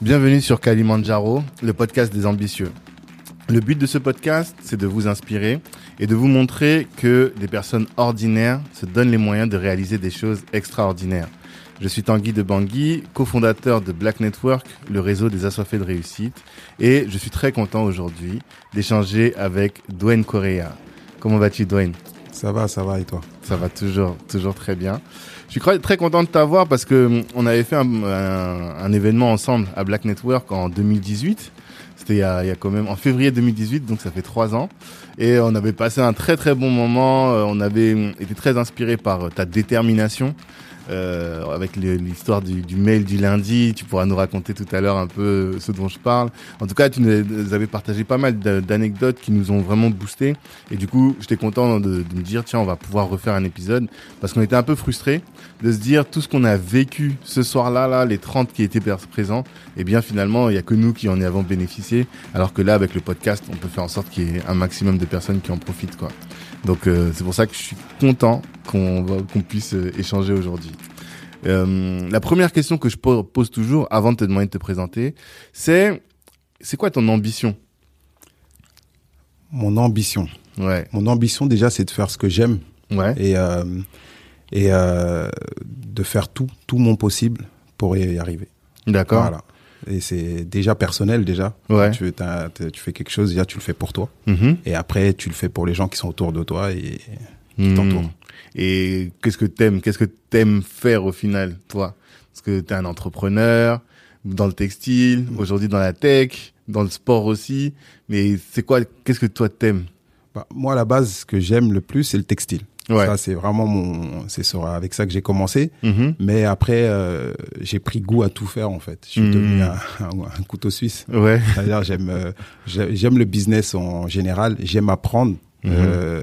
Bienvenue sur Kalimandjaro, le podcast des ambitieux. Le but de ce podcast, c'est de vous inspirer et de vous montrer que des personnes ordinaires se donnent les moyens de réaliser des choses extraordinaires. Je suis Tanguy de Bangui, cofondateur de Black Network, le réseau des assoiffés de réussite, et je suis très content aujourd'hui d'échanger avec Dwayne Correa. Comment vas-tu, Dwayne? Ça va, ça va, et toi? Ça va toujours, toujours très bien. Je suis très content de t'avoir parce que on avait fait un, événement ensemble à Black Network en 2018. C'était il, y a, il y a quand même en février 2018, donc ça fait trois ans. Et on avait passé un très très bon moment. Euh, on avait été très inspiré par ta détermination, euh, avec l'histoire du, du, mail du lundi. Tu pourras nous raconter tout à l'heure un peu ce dont je parle. En tout cas, tu nous avais partagé pas mal d'anecdotes qui nous ont vraiment boosté. Et du coup, j'étais content de, de, me dire, tiens, on va pouvoir refaire un épisode parce qu'on était un peu frustrés de se dire tout ce qu'on a vécu ce soir-là, là, les 30 qui étaient présents, et eh bien finalement, il y a que nous qui en avons bénéficié. Alors que là, avec le podcast, on peut faire en sorte qu'il y ait un maximum de personnes qui en profitent, quoi. Donc euh, c'est pour ça que je suis content qu'on qu'on puisse euh, échanger aujourd'hui. Euh, la première question que je pose toujours avant de te demander de te présenter, c'est c'est quoi ton ambition? Mon ambition. Ouais. Mon ambition déjà, c'est de faire ce que j'aime. Ouais. Et euh, et euh, de faire tout tout mon possible pour y arriver. D'accord. Voilà. Et c'est déjà personnel déjà. Ouais. Tu, tu fais quelque chose, déjà tu le fais pour toi. Mm-hmm. Et après tu le fais pour les gens qui sont autour de toi et qui t'entourent. Mm. Et qu'est-ce que t'aimes Qu'est-ce que t'aimes faire au final, toi? Parce que t'es un entrepreneur dans le textile, aujourd'hui dans la tech, dans le sport aussi. Mais c'est quoi Qu'est-ce que toi t'aimes? Bah, Moi, à la base, ce que j'aime le plus, c'est le textile. Ouais. Ça, c'est vraiment mon, c'est avec ça que j'ai commencé. Mm-hmm. Mais après, euh, j'ai pris goût à tout faire en fait. Je suis Mm. devenu un, un, un couteau suisse. Ouais. C'est-à-dire, j'aime, euh, j'aime le business en général. J'aime apprendre. Mhm. Euh,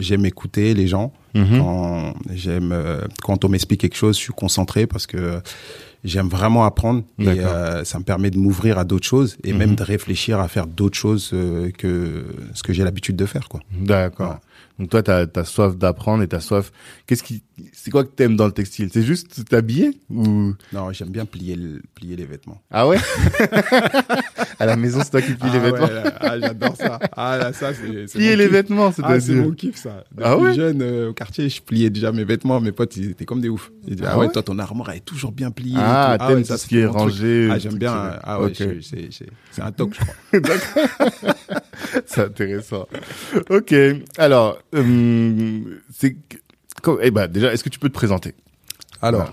j'aime écouter les gens. Mhm. Quand j'aime, euh, quand on m'explique quelque chose, je suis concentré parce que j'aime vraiment apprendre et euh, ça me permet de m'ouvrir à d'autres choses et Mhm. même de réfléchir à faire d'autres choses euh, que ce que j'ai l'habitude de faire, quoi. D'accord. Donc toi, t'as as soif d'apprendre et t'as soif. Qu'est-ce qui, c'est quoi que t'aimes dans le textile? C'est juste t'habiller ou? Non, j'aime bien plier, le- plier les vêtements. Ah ouais? À la maison, c'est toi qui plies les Ah vêtements. ouais, là, ah, j'adore ça. Ah là, ça c'est. c'est Plier les kiff. vêtements, Ah, c'est mon kiff ça. Depuis Ah ouais? jeune euh, au quartier, je pliais déjà mes vêtements. Mes potes, ils étaient comme des. Ils disaient, Ah ah, ouais, ouais? toi, ton armoire elle est toujours bien pliée. Ah, tout. t'aimes ouais, tout ça, ce qui est c'est rangé, Ah, j'aime bien. Ah ouais, c'est- c'est c'est un toc, je crois. c'est intéressant. Ok. Alors, euh, c'est. Eh ben, déjà, est-ce que tu peux te présenter? Alors,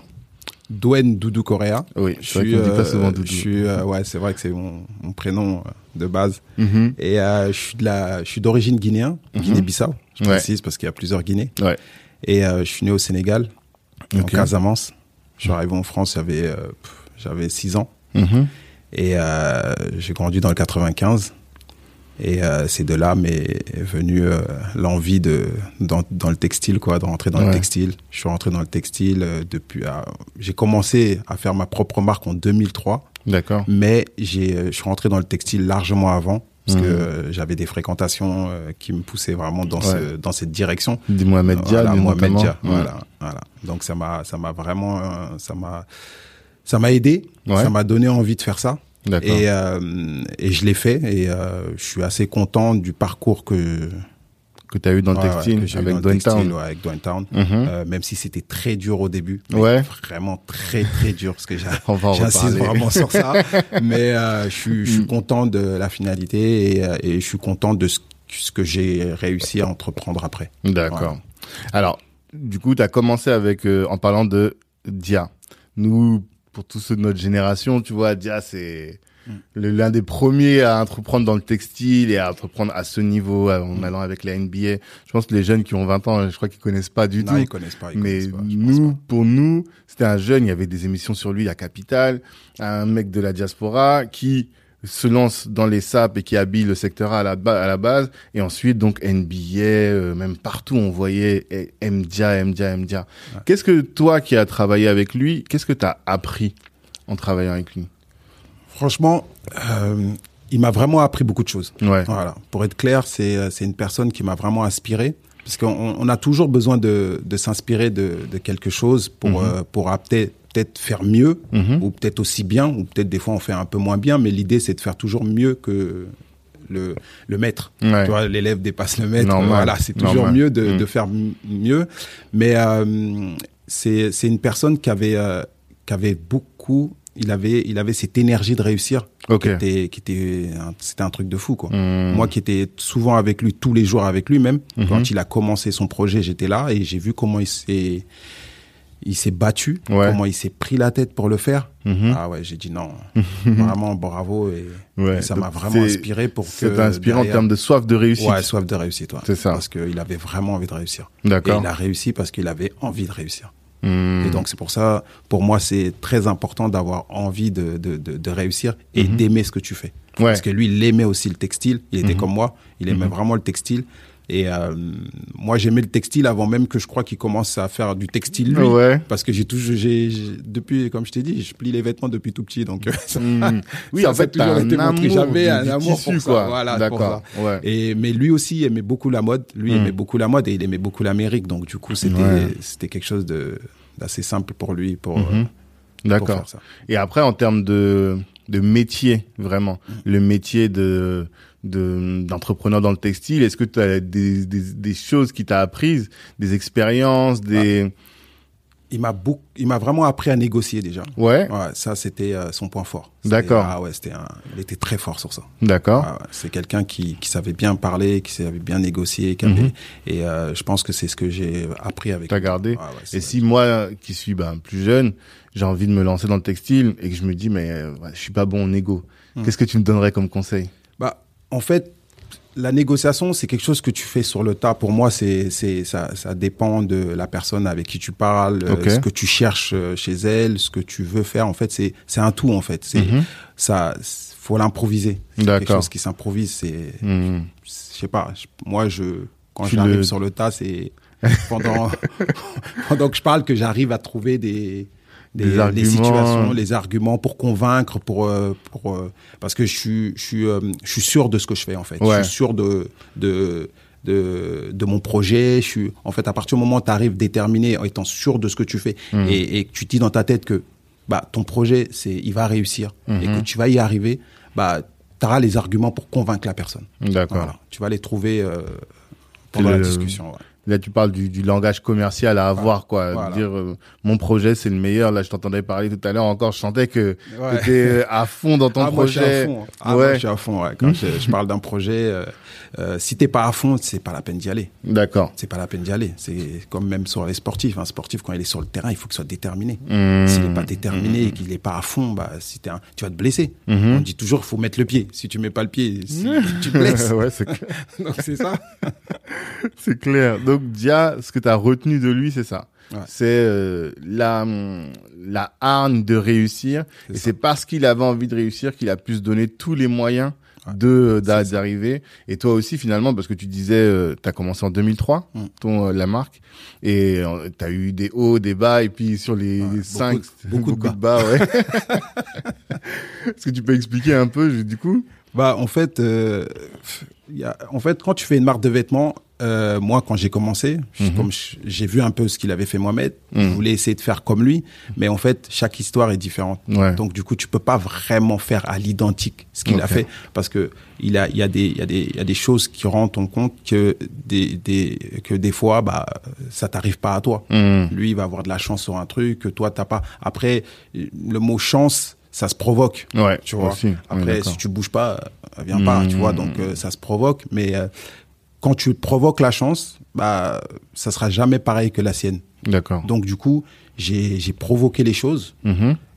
Dwayne Doudou Correa. Oui, Je c'est vrai suis, pas euh, souvent Doudou. je suis, euh, ouais, c'est vrai que c'est mon, mon prénom de base. Mhm. Et euh, je suis de la, je suis d'origine guinéen, Mhm. Guinée-Bissau. Je Ouais. précise parce qu'il y a plusieurs Guinées. Ouais. Et je suis né au Sénégal, en Ok. Casamance. Je suis arrivé en France, j'avais, j'avais 6 ans. Mhm. Et j'ai grandi dans le 95. Et euh, c'est de là m'est venue euh, l'envie de dans, dans le textile, quoi, de rentrer dans Ouais. le textile. Je suis rentré dans le textile euh, depuis. euh, j'ai commencé à faire ma propre marque en 2003, D'accord. mais j'ai, euh, je suis rentré dans le textile largement avant parce Mhm. que euh, j'avais des fréquentations euh, qui me poussaient vraiment dans ce, dans cette direction. Dis Mohamed Dia, Voilà, Mohamed. Dia, Ouais. voilà, voilà. Donc ça m'a, ça m'a vraiment, euh, ça m'a, ça m'a aidé, Ouais. ça m'a donné envie de faire ça. Et, euh, et je l'ai fait et euh, je suis assez content du parcours que Que tu as eu dans le ouais, textile avec dans le Dwayne textile, Town. ouais, avec Dwayne Town. Mhm. Euh, même si c'était très dur au début, Ouais. vraiment très très dur parce que j'insiste vraiment sur ça. Mais euh, je suis je suis Mm. content de la finalité et, euh, et je suis content de ce, ce que j'ai réussi à entreprendre après. D'accord. Alors, du coup, tu as commencé avec euh, en parlant de Dia. Nous, pour tous ceux de notre génération, tu vois, Dia, c'est Mm. l'un des premiers à entreprendre dans le textile et à entreprendre à ce niveau Mm. en allant avec la NBA. Je pense que les jeunes qui ont 20 ans, je crois qu'ils connaissent pas du Non, tout. ils connaissent pas. Ils Mais connaissent pas, nous, pas. pour nous, c'était un jeune, il y avait des émissions sur lui à Capital, un mec de la diaspora qui se lance dans les SAP et qui habille le secteur A à la, ba- à la base. Et ensuite, donc, NBA, euh, même partout, on voyait eh, Mdia, Mdia, Mdia. Qu'est-ce que toi qui as travaillé avec lui, qu'est-ce que tu as appris en travaillant avec lui? Franchement, euh, il m'a vraiment appris beaucoup de choses. Ouais. Voilà. Pour être clair, c'est euh, c'est une personne qui m'a vraiment inspiré. Parce qu'on on a toujours besoin de, de s'inspirer de, de quelque chose pour, Mhm. euh, pour apter- peut-être faire mieux, Mhm. ou peut-être aussi bien, ou peut-être des fois on fait un peu moins bien, mais l'idée c'est de faire toujours mieux que le, le maître. Ouais. Tu vois, l'élève dépasse le maître. Normal. Voilà, c'est toujours Normal. mieux de, Mm. de faire mieux. Mais euh, c'est une personne qui avait euh, qui avait beaucoup. Il avait il avait cette énergie de réussir. Ok. Qui était qui était c'était un truc de fou quoi. Hmm. Moi qui étais souvent avec lui tous les jours avec lui même Mhm. quand il a commencé son projet j'étais là et j'ai vu comment il s'est il s'est battu Ouais. comment il s'est pris la tête pour le faire Mhm. ah ouais j'ai dit non vraiment bravo et, Ouais. et ça m'a vraiment inspiré pour que C'est inspirant en derrière- termes de soif de réussite. ouais soif de réussite ouais. C'est ça. parce qu'il avait vraiment envie de réussir et D'accord. il a réussi parce qu'il avait envie de réussir Hmm. et donc c'est pour ça pour moi c'est très important d'avoir envie de, de, de, de réussir et Mhm. d'aimer ce que tu fais Ouais. parce que lui il aimait aussi le textile il était Mhm. comme moi il aimait vraiment le textile et euh, moi j'aimais le textile avant même que je crois qu'il commence à faire du textile lui Ouais. parce que j'ai toujours j'ai depuis comme je t'ai dit je plie les vêtements depuis tout petit donc euh, ça- Hmm. Oui, Ça, en ça fait, toujours un été mon amour truc. J'avais un amour tissu, pour ça. quoi. Voilà, pour D'accord. Ouais. et mais lui aussi aimait beaucoup la mode lui Mm. aimait beaucoup la mode et il aimait beaucoup l'Amérique donc du coup c'était Ouais. c'était quelque chose de d'assez simple pour lui pour, Mhm. euh, D'accord. ça Et après, en termes de, de métier, vraiment, Mm. le métier de de- d'entrepreneur dans le textile, est-ce que tu as des, des, des choses qui t'a apprises, des expériences, des... il m'a beaucoup il m'a vraiment appris à négocier déjà Ouais, ouais ça c'était euh, son point fort D'accord. ah ouais c'était un- il était très fort sur ça d'accord. Ah ouais, c'est quelqu'un qui, qui savait bien parler qui savait bien négocier qui avait- Mhm. et euh, je pense que c'est ce que j'ai appris avec T'as lui. gardé. Ah ouais, Et si moi, qui suis ben, plus jeune, j'ai envie de me lancer dans le textile et que je me dis, mais euh, je suis pas bon en négo, Mm. qu'est-ce que tu me donnerais comme conseil? En fait, la négociation, c'est quelque chose que tu fais sur le tas. Pour moi, c'est, c'est, ça, ça dépend de la personne avec qui tu parles, euh, Ok. ce que tu cherches euh, chez elle, ce que tu veux faire. En fait, c'est, c'est un tout, en fait. C'est, Mhm. ça, faut l'improviser. C'est quelque chose qui s'improvise. C'est, Mhm. je sais pas. moi, je, quand Tu j'arrive le- sur le tas, c'est pendant, pendant que je parle que j'arrive à trouver des, des, les arguments. situations, les arguments pour convaincre, pour, euh, pour euh, parce que je suis, je suis, euh, je suis sûr de ce que je fais en fait. Ouais. Je suis sûr de, de, de, de mon projet. Je suis, en fait, à partir du moment où tu arrives déterminé, en étant sûr de ce que tu fais, Mhm. et, et que tu dis dans ta tête que bah ton projet, c'est, il va réussir, et Mhm. que tu vas y arriver, bah tu auras les arguments pour convaincre la personne. D'accord. Voilà. Tu vas les trouver euh, pendant le- la discussion. ouais. Là, tu parles du, du langage commercial à avoir, quoi. Voilà. Dire, euh, mon projet, c'est le meilleur. Là, je t'entendais parler tout à l'heure encore. Je sentais que Ouais. tu étais à fond dans ton ah, moi, je suis à projet. fond. Ah, Ouais. moi, je suis à fond. ouais. Quand je, je parle d'un projet, euh, euh, si t'es pas à fond, c'est pas la peine d'y aller. D'accord. C'est pas la peine d'y aller. C'est comme même sur les sportifs. Un sportif, quand il est sur le terrain, il faut qu'il soit déterminé. Mmh. S'il n'est pas déterminé et qu'il n'est pas à fond, bah, si un- tu vas te blesser. Mhm. On dit toujours faut mettre le pied. Si tu mets pas le pied, si- tu te blesses. ouais, c'est clair. Donc c'est ça. C'est clair. Donc, Dia, ce que tu as retenu de lui, c'est ça. Ouais. C'est euh, la, la hargne de réussir. Et c'est parce qu'il avait envie de réussir qu'il a pu se donner tous les moyens Ouais. de ça. d'arriver. Et toi aussi, finalement, parce que tu disais, tu as commencé en 2003, Mm. ton, euh, la marque. Et tu as eu des hauts, des bas. Et puis sur les Ouais, cinq, beaucoup de- beaucoup de bas. ouais. Est-ce que tu peux expliquer un peu, du coup? Bah, en fait, euh, y a, en fait, quand tu fais une marque de vêtements, euh, moi, quand j'ai commencé, Mhm. comme j'ai vu un peu ce qu'il avait fait Mohamed, je Mhm. voulais essayer de faire comme lui, mais en fait, chaque histoire est différente. Ouais. Donc, du coup, tu peux pas vraiment faire à l'identique ce qu'il a fait, parce que il a, il y a des, il y a des, il y a des choses qui rendent en compte que des, des, que des fois, bah, ça t'arrive pas à toi. Mmh. Lui, il va avoir de la chance sur un truc que toi, t'as pas. Après, le mot chance, ça se provoque. Ouais, Tu vois. aussi. Après, si tu bouges pas, elle vient pas, Mmh. tu vois. Donc, euh, ça se provoque. Mais euh, quand tu provoques la chance, bah, ça sera jamais pareil que la sienne. D'accord. Donc, du coup, j'ai provoqué les choses.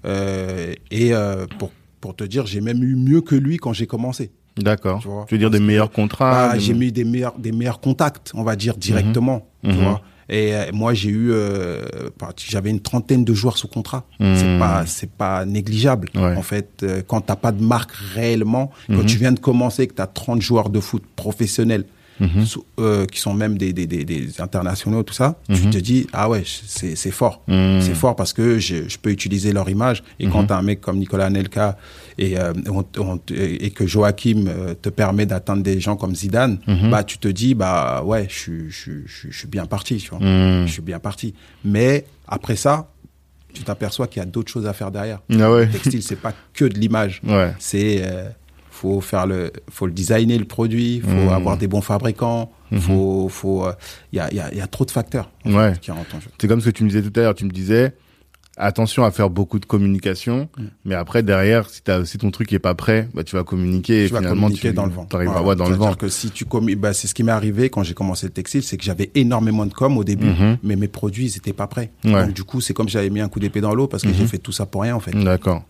Euh, et euh, pour, pour te dire, j'ai même eu mieux que lui quand j'ai commencé. D'accord. Tu Tu veux dire des parce que- meilleurs contrats Bah, des- j'ai mis des meilleurs, des meilleurs contacts, on va dire, directement. Tu Mhm. vois. Et euh, moi, j'ai eu, euh, bah, j'avais une trentaine de joueurs sous contrat. Mhm. C'est pas, c'est pas négligeable. Ouais. En fait, euh, quand t'as pas de marque réellement, quand Mhm. tu viens de commencer, que t'as 30 joueurs de foot professionnels, Mhm. euh, qui sont même des, des, des, des internationaux, tout ça, tu Mhm. te dis, ah ouais, c'est, c'est fort. Mhm. C'est fort parce que je, je peux utiliser leur image. Et quand t'as un mec comme Nicolas Anelka et, euh, on- on- et que Joachim euh, te permet d'atteindre des gens comme Zidane, bah tu te dis, bah ouais, je suis, je, suis- je, suis- bien parti, tu vois. Je suis bien parti. Mais après ça, tu t'aperçois qu'il y a d'autres choses à faire derrière. Ah ouais. Le textile, c'est pas que de l'image. Ouais. C'est euh, faut faire le, faut le designer le produit, faut Mhm. avoir des bons fabricants, Mhm. faut, faut, euh, il y a, il y a, y a trop de facteurs en fait, Ouais. qui rentrent en jeu. C'est comme ce que tu me disais tout à l'heure. Tu me disais, attention à faire beaucoup de communication, Mm. mais après, derrière, si, ton truc est pas prêt, bah, tu vas communiquer et tu vas finalement, communiquer tu dans le vent. arrives à Voilà. voir dans le vent. que si tu bah, c'est ce qui m'est arrivé quand j'ai commencé le textile, c'est que j'avais énormément de com au début, Mhm. mais mes produits, ils étaient pas prêts. Ouais. Donc, du coup, c'est comme j'avais mis un coup d'épée dans l'eau parce que Mhm. j'ai fait tout ça pour rien, en fait. D'accord.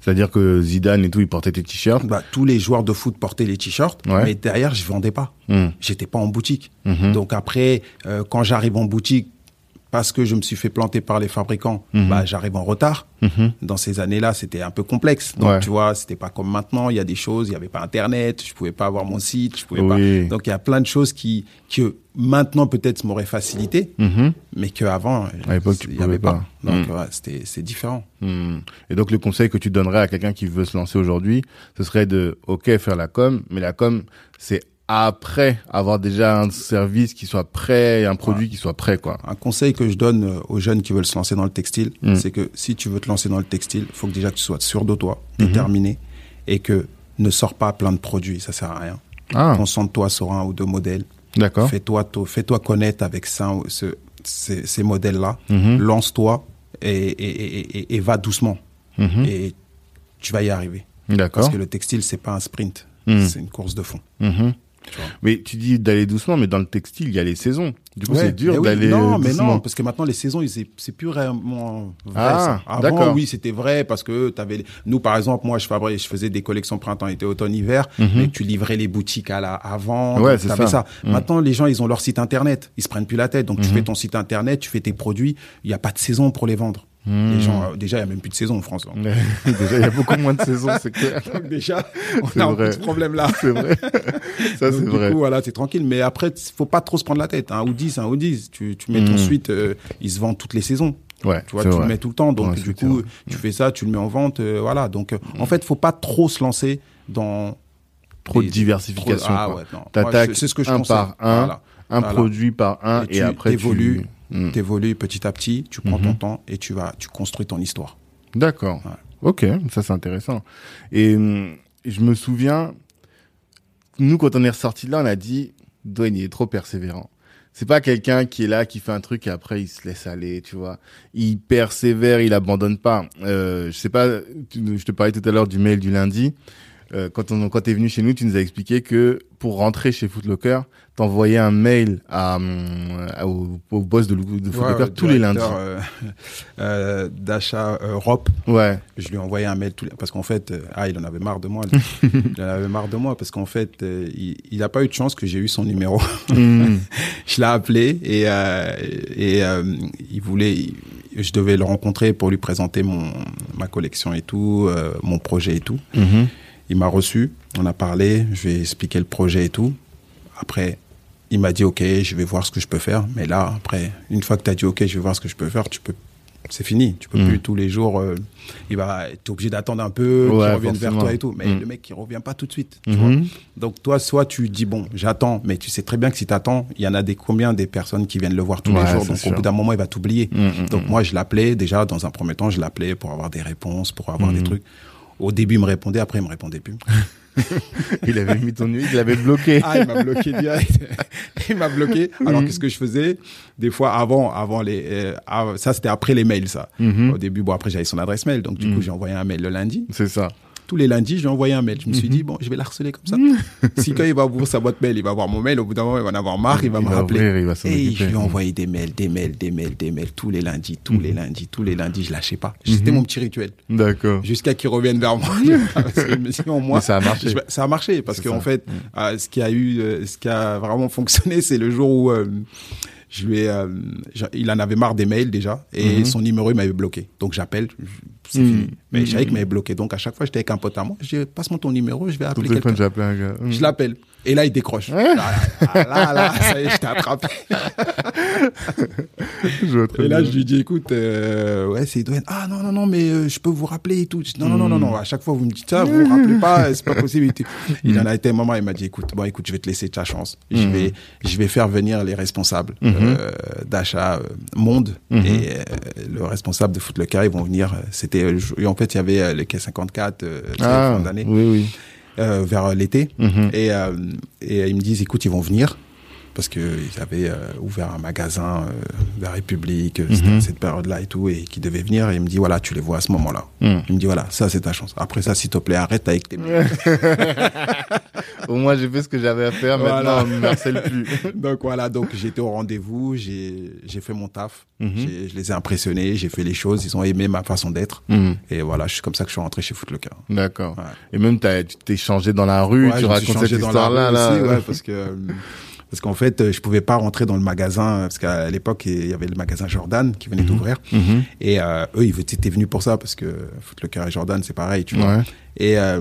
C'est-à-dire que Zidane et tout, ils portaient tes t-shirts. Bah, tous les joueurs de foot portaient les t-shirts, Ouais. mais derrière, je vendais pas. Mm. J'étais pas en boutique. Mhm. Donc après, euh, quand j'arrive en boutique, parce que je me suis fait planter par les fabricants, Mhm. bah, j'arrive en retard. Mhm. Dans ces années-là, c'était un peu complexe. Donc, Ouais. tu vois, c'était pas comme maintenant. Il y a des choses, il y avait pas Internet, je pouvais pas avoir mon site, je pouvais Oui. pas. Donc, il y a plein de choses qui, que maintenant peut-être m'auraient facilité, Mhm. mais qu'avant, il y avait pas. pas. Donc, Mhm. ouais, c'était, c'est différent. Et donc le conseil que tu donnerais à quelqu'un qui veut se lancer aujourd'hui, ce serait de, ok, faire la com, mais la com, c'est après avoir déjà un service qui soit prêt, et un produit qui soit prêt, quoi. Un conseil que je donne euh, aux jeunes qui veulent se lancer dans le textile, Mm. c'est que si tu veux te lancer dans le textile, il faut que déjà que tu sois sûr de toi, Mhm. déterminé, et que ne sors pas plein de produits, ça sert à rien. Ah, Concentre-toi sur un ou deux modèles. d'accord. Fais-toi to- fais-toi connaître avec ça, ou ce- ces, ces modèles-là. Mhm. Lance-toi et, et, et, et- et va doucement. Mhm. Et tu vas y arriver. D'accord. Parce que le textile, c'est pas un sprint. Mm. C'est une course de fond. Tu. Mais tu dis d'aller doucement, mais dans le textile, il y a les saisons. Du coup, Ouais, c'est dur oui, d'aller Non, mais non, parce que maintenant les saisons, c'est c'est plus vraiment vrai. Ah, ça. d'accord. Avant, oui, c'était vrai parce que t'avais. Nous, par exemple, moi, je fabriquais, je faisais des collections printemps, été, automne, hiver, Mhm. mais tu livrais les boutiques à la avant. Ouais, c'est ça. Mhm. Maintenant, les gens, ils ont leur site internet. Ils se prennent plus la tête. Donc, tu Mhm. fais ton site internet, tu fais tes produits. Il n'y a pas de saison pour les vendre. Les gens, euh, déjà, il y a même plus de saison en France. hein. Déjà, il y a beaucoup moins de saisons, c'est clair. Donc, déjà, C'est on a un vrai. petit problème là. C'est vrai. Ça, c'est du vrai. coup, voilà, c'est tranquille. Mais après, faut pas trop se prendre la tête. Un ou 10, un ou 10. Tu, tu mets Mhm. ton suite, euh, il se vend toutes les saisons. Ouais, Tu vois, c'est tu vrai. le mets tout le temps. Donc, Ouais, du c'est coup, vrai. tu fais ça, tu le mets en vente. euh, voilà. Donc, euh, en fait, faut pas trop se lancer dans Trop de diversification. trop- Ah ouais, T'attaques c'est- c'est ce un conseille. par un, Voilà. un Voilà. produit par un, Et et, tu après tu... T'évolues petit à petit, tu prends ton Mhm. temps et tu vas, tu construis ton histoire. D'accord. Ouais. Ok, ça c'est intéressant. Et hum, je me souviens, nous quand on est ressorti de là, on a dit, Dwayne il est trop persévérant. C'est pas quelqu'un qui est là, qui fait un truc et après il se laisse aller, tu vois. Il persévère, il abandonne pas. Euh, je sais pas, je te parlais tout à l'heure du mail du lundi. Euh, quand on quand t'es venu chez nous, tu nous as expliqué que pour rentrer chez Footlocker, t'envoyais un mail à, à- au, au boss de, de Footlocker tous les lundis. Euh, euh, d'achat Europe. Ouais. Je lui ai envoyé un mail tous les... parce qu'en fait, euh, ah, il en avait marre de moi. il en avait marre de moi parce qu'en fait, euh, il, il a pas eu de chance que j'ai eu son numéro. Hum, je l'ai appelé et, euh, et euh, il voulait, je devais le rencontrer pour lui présenter mon ma collection et tout, euh, mon projet et tout. mhm. Il m'a reçu, on a parlé, je lui ai expliqué le projet et tout. Après, il m'a dit ok, je vais voir ce que je peux faire. Mais là, après, une fois que tu as dit ok, je vais voir ce que je peux faire, tu peux, c'est fini. Tu peux Mm. plus tous les jours. euh, il va, t'es obligé d'attendre un peu, Ouais, qu'il revienne vers toi et tout. Mais Mm. le mec, il revient pas tout de suite. tu vois. Mhm. Donc toi, soit tu dis bon, j'attends, mais tu sais très bien que si t'attends, il y en a des combien des personnes qui viennent le voir tous Ouais, les jours. Donc sûr. au bout d'un moment, il va t'oublier. Donc moi, je l'appelais déjà dans un premier temps, je l'appelais pour avoir des réponses, pour avoir des trucs. Au début, il me répondait, après, il me répondait plus. Il avait mis ton nuit, il l'avait bloqué. Ah, il m'a bloqué direct. il m'a bloqué. Alors, qu'est-ce que je faisais? Des fois, avant, avant les, euh, ah, ça c'était après les mails, ça. Mhm. Au début, bon, après j'avais son adresse mail, donc du Mhm. coup j'ai envoyé un mail le lundi. C'est ça. Tous les lundis, je lui ai envoyé un mail. Je me Mhm. suis dit bon, je vais l'harceler comme ça. si quand il va ouvrir sa boîte mail, il va voir mon mail. Au bout d'un moment, il va en avoir marre, il va Il me va rappeler. ouvrir, il va Et je lui ai envoyé des mails, des mails, des mails, des mails tous les lundis, tous les Mhm. lundis, tous les lundis. Je lâchais pas. C'était Mhm. mon petit rituel. D'accord. Jusqu'à qu'il revienne vers moi. Moins, Mais ça a marché. je- ça a marché parce qu'en fait, euh, ce qui a eu, euh, ce qui a vraiment fonctionné, c'est le jour où euh, je lui ai, euh, il en avait marre des mails déjà et Mhm. son numéro il m'avait bloqué. Donc j'appelle, c'est Mhm. fini. Mais je savais Mhm. qu'il m'avait bloqué. Donc à chaque fois, j'étais avec un pote à moi. Je dis passe-moi ton numéro, je vais appeler quelqu'un. Je l'appelle. Et là, il décroche. Là, là, là, là, ça y est, je t'ai attrapé. Je Et là, je lui dis, écoute, euh, ouais, c'est Edouard. Ah non, non, non, mais euh, je peux vous rappeler et tout. Dis, non, non, non, non, non, à chaque fois, vous me dites ça, vous vous rappelez pas, c'est pas possible. et. Il en a été un moment, il m'a dit, écoute, bon, écoute, je vais te laisser ta chance. Je vais, je vais faire venir les responsables euh, d'achat Monde et euh, le responsable de Foot le Carré, ils vont venir. C'était, en fait, il y avait les K54, euh, tu sais, Ah, fin d'année oui, oui. Euh, vers l'été. Mhm. Et, euh, et ils me disent, écoute, ils vont venir. Parce qu'ils avaient euh, ouvert un magasin euh, vers République, euh, Mhm. cette période-là et tout, et qui devaient venir. Et il me dit, voilà, tu les vois à ce moment-là. Mhm. Il me dit, voilà, ça c'est ta chance. Après ça, s'il te plaît, arrête avec tes... Au moins, j'ai fait ce que j'avais à faire. Voilà. Maintenant, on ne me harcèle plus. donc voilà, donc j'étais au rendez-vous, j'ai fait mon taf, Mhm. Je les ai impressionnés, j'ai fait les choses, ils ont aimé ma façon d'être. Et voilà, je suis comme ça que je suis rentré chez Footlocker. D'accord. Ouais. Et même, t'as- tu t'es changé dans la rue, Ouais, tu racontes cette la histoire-là. Là, aussi, ouais, parce que euh, parce qu'en fait, euh, je pouvais pas rentrer dans le magasin parce qu'à l'époque, il y avait le magasin Jordan qui venait d'ouvrir Mhm. et euh, eux, ils étaient venus pour ça parce que Footlocker et Jordan, c'est pareil, tu vois. Ouais. Et euh,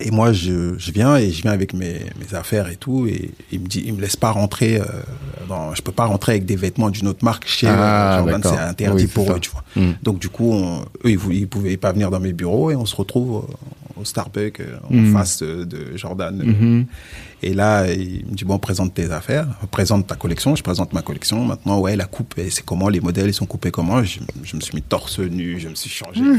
et moi, je, je viens et je viens avec mes, mes affaires et tout et il me dit, il me laisse pas rentrer. Euh, dans, je peux pas rentrer avec des vêtements d'une autre marque chez Ah, euh, Jordan, c'est interdit Oui, pour ça. eux, tu vois. Mhm. Donc du coup, on- eux, ils, vou- ils pouvaient pas venir dans mes bureaux et on se retrouve euh, au Starbucks euh, en Mhm. face de Jordan. Mhm. Et là, il me dit bon, présente tes affaires, présente ta collection. Je présente ma collection. Maintenant, ouais, la coupe, c'est comment les modèles, ils sont coupés comment? Je, je me suis mis torse nu, je me suis changé. Non,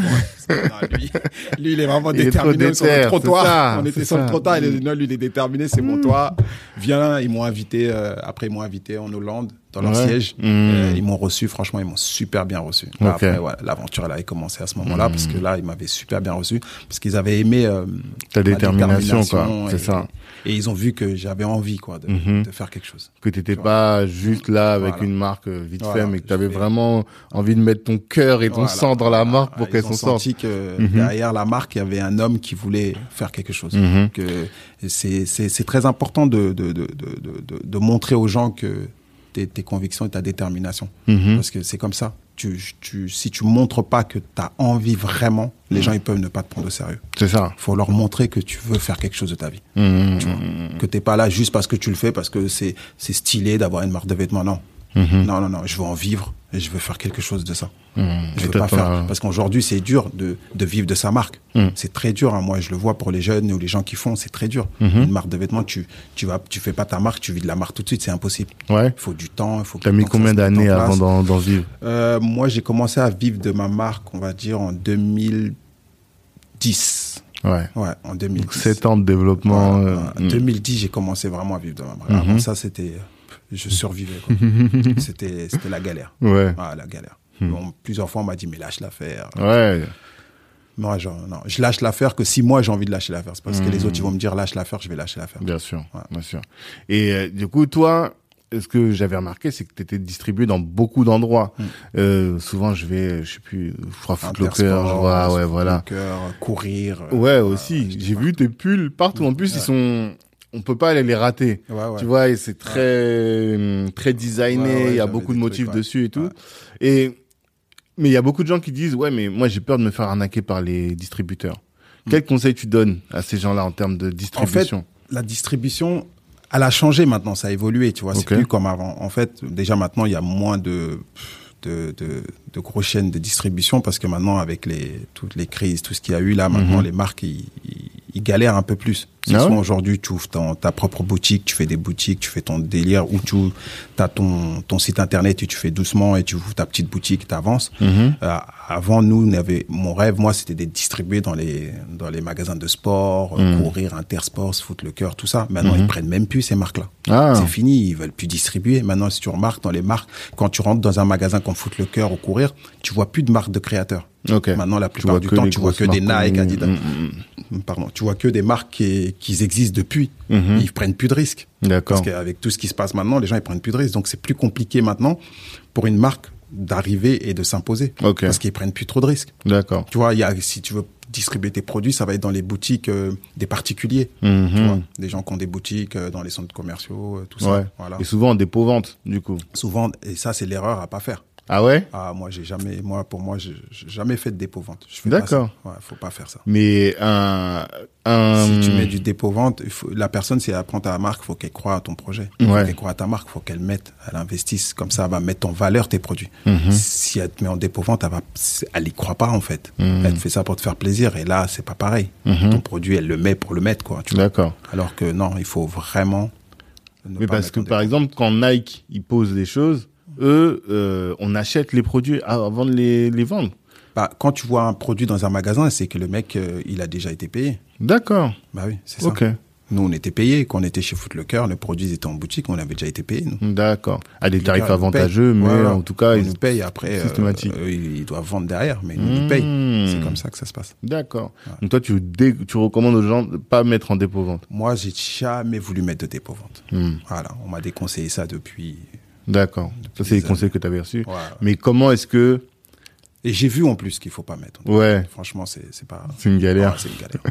lui, lui, il est vraiment Il déterminé sur le trottoir. ça, On était sur le trottoir. Il non, lui, il est déterminé. C'est bon, toi, viens. Ils m'ont invité. euh, après, ils m'ont invité en Hollande dans leur Ouais. siège. Mhm. Euh, ils m'ont reçu. Franchement, ils m'ont super bien reçu. Là, Ok. Après, ouais, l'aventure, elle avait commencé à ce moment-là parce que là, ils m'avaient super bien reçu parce qu'ils avaient aimé euh, Ta ma détermination, quoi. détermination C'est ça. Et ils ont vu que j'avais envie, quoi, de, Mhm. de faire quelque chose. Que t'étais pas juste là avec Voilà. une marque euh, vite Voilà, fait, mais que t'avais fais- vraiment envie de mettre ton cœur et ton Voilà, sang dans la marque pour qu'elle s'en sorte. senti que Mhm. derrière la marque, il y avait un homme qui voulait faire quelque chose. Mhm. Que c'est très important de, de de de de montrer aux gens que tes, tes convictions et ta détermination. Mhm. Parce que c'est comme ça. Tu, tu, si tu montres pas que tu as envie vraiment, les gens ils peuvent ne pas te prendre au sérieux. C'est ça. faut leur montrer que tu veux faire quelque chose de ta vie. Mhm. Tu vois. Que t'es pas là juste parce que tu le fais, parce que c'est c'est stylé d'avoir une marque de vêtements. Non. Mhm. Non, non, non. Je veux en vivre et je veux faire quelque chose de ça. Mhm. Je veux pas faire parce qu'aujourd'hui c'est dur de, de vivre de sa marque. Mm. C'est très dur. hein. Moi, je le vois pour les jeunes ou les gens qui font, c'est très dur. Mhm. Une marque de vêtements, tu tu vas, tu fais pas ta marque, tu vis de la marque tout de suite, c'est impossible. Ouais. Il faut du temps. Il faut. T'as mis combien en d'années avant d'en vivre Euh, Moi, j'ai commencé à vivre de ma marque, on va dire en 2010. Ouais. Ouais, en 2010. 7 ans de développement. Voilà, euh, voilà. mhm. 2010, j'ai commencé vraiment à vivre de ma marque. Avant ça, c'était, je survivais. c'était, c'était la galère. Ouais. Ah, la galère. Mhm. Bon, plusieurs fois, on m'a dit, mais lâche l'affaire. Ouais. Moi, genre, non, je lâche l'affaire que si moi j'ai envie de lâcher l'affaire. C'est parce que les autres, ils vont me dire, lâche l'affaire, je vais lâcher l'affaire. Bien sûr, Ouais. bien sûr. Et euh, du coup, toi, ce que j'avais remarqué, c'est que tu étais distribué dans beaucoup d'endroits. Mm. Euh, souvent, je vais, je sais plus, je crois Footlocker, je vois, ouais, voilà. Footlocker, courir. Ouais, euh, aussi. J'ai vu tes pulls partout. En plus, ils sont, on peut pas aller les rater. Ouais, ouais. Tu vois, et c'est très, très designé. Il y a beaucoup de motifs trucs, dessus et tout. Et, mais il y a beaucoup de gens qui disent, ouais, mais moi, j'ai peur de me faire arnaquer par les distributeurs. Mm. Quel conseil tu donnes à ces gens-là en termes de distribution? la distribution, elle a changé maintenant, ça a évolué, tu vois. C'est plus comme avant. En fait, déjà maintenant, il y a moins de, de, de, de grosses chaînes de distribution parce que maintenant, avec les, toutes les crises, tout ce qu'il y a eu là, maintenant, Mhm. les marques, ils, ils- ils galèrent un peu plus. Si Ah ouais aujourd'hui, tu ouvres ton- ta propre boutique, tu fais des boutiques, tu fais ton délire, ou tu as ton, ton site internet et tu fais doucement et tu ouvres ta petite boutique, tu avances. Mhm. Euh, avant, nous, on avait, mon rêve, moi, c'était d'être distribué dans les, dans les magasins de sport, Mhm. courir, Intersport, Foot le cœur, tout ça. Maintenant, ils prennent même plus ces marques-là. Ah. C'est fini, ils veulent plus distribuer. Maintenant, si tu remarques dans les marques, quand tu rentres dans un magasin comme Foot le cœur ou courir, tu vois plus de marques de créateurs. Ok. Maintenant, la plupart du temps, tu vois que des Nike. Adidas. Mm, mm, Pardon, tu vois que des marques qui, qui existent depuis. Mhm. Ils prennent plus de risques. D'accord. Parce qu'avec tout ce qui se passe maintenant, les gens ils prennent plus de risques. Donc c'est plus compliqué maintenant pour une marque d'arriver et de s'imposer. Ok. Parce qu'ils prennent plus trop de risques. D'accord. Tu vois, il y a, si tu veux distribuer tes produits, ça va être dans les boutiques euh, des particuliers. Mhm. Tu vois, des gens qui ont des boutiques euh, dans les centres commerciaux, euh, tout ça. Ouais. Voilà. Et souvent des pauvres ventes, du coup. Souvent, et ça c'est l'erreur à pas faire. Ah ouais? Ah, moi, j'ai jamais, moi, pour moi, j'ai jamais fait de dépôt-vente. D'accord. Ouais, faut pas faire ça. Mais un... un... Si tu mets du dépôt-vente, il la personne, si elle apprend ta marque, faut qu'elle croie à ton projet. Faut Ouais. qu'elle croie à ta marque, faut qu'elle mette, elle investisse. Comme ça, elle va mettre en valeur tes produits. Mhm. Si elle te met en dépôt-vente, elle va, elle y croit pas, en fait. Mhm. Elle te fait ça pour te faire plaisir. Et là, c'est pas pareil. Mhm. Ton produit, elle le met pour le mettre, quoi. D'accord. Alors que non, il faut vraiment. ne Mais pas parce que par exemple, quand Nike ils posent des choses, eux, euh, on achète les produits avant de les, les vendre. Bah, quand tu vois un produit dans un magasin, c'est que le mec, euh, il a déjà été payé. D'accord. Bah oui, c'est ça. Ok. Nous, on était payés. Quand on était chez Footlocker, le produit était en boutique, on avait déjà été payés, nous. D'accord. À des tarifs avantageux, mais en tout cas, on ils- nous paye après. euh, Systématique. eux, ils doivent vendre derrière, mais ils Mmh. nous payent. C'est comme ça que ça se passe. D'accord. Donc toi, tu, dé- tu recommandes aux gens de pas mettre en dépôt-vente. Moi, j'ai jamais voulu mettre de dépôt-vente. Hmm. Voilà, on m'a déconseillé ça depuis. D'accord. Ça, c'est les conseils que tu avais reçus. Ouais. Mais comment est-ce que... Et j'ai vu en plus qu'il faut pas mettre. Ouais, Franchement, c'est c'est pas. c'est une galère. C'est une galère.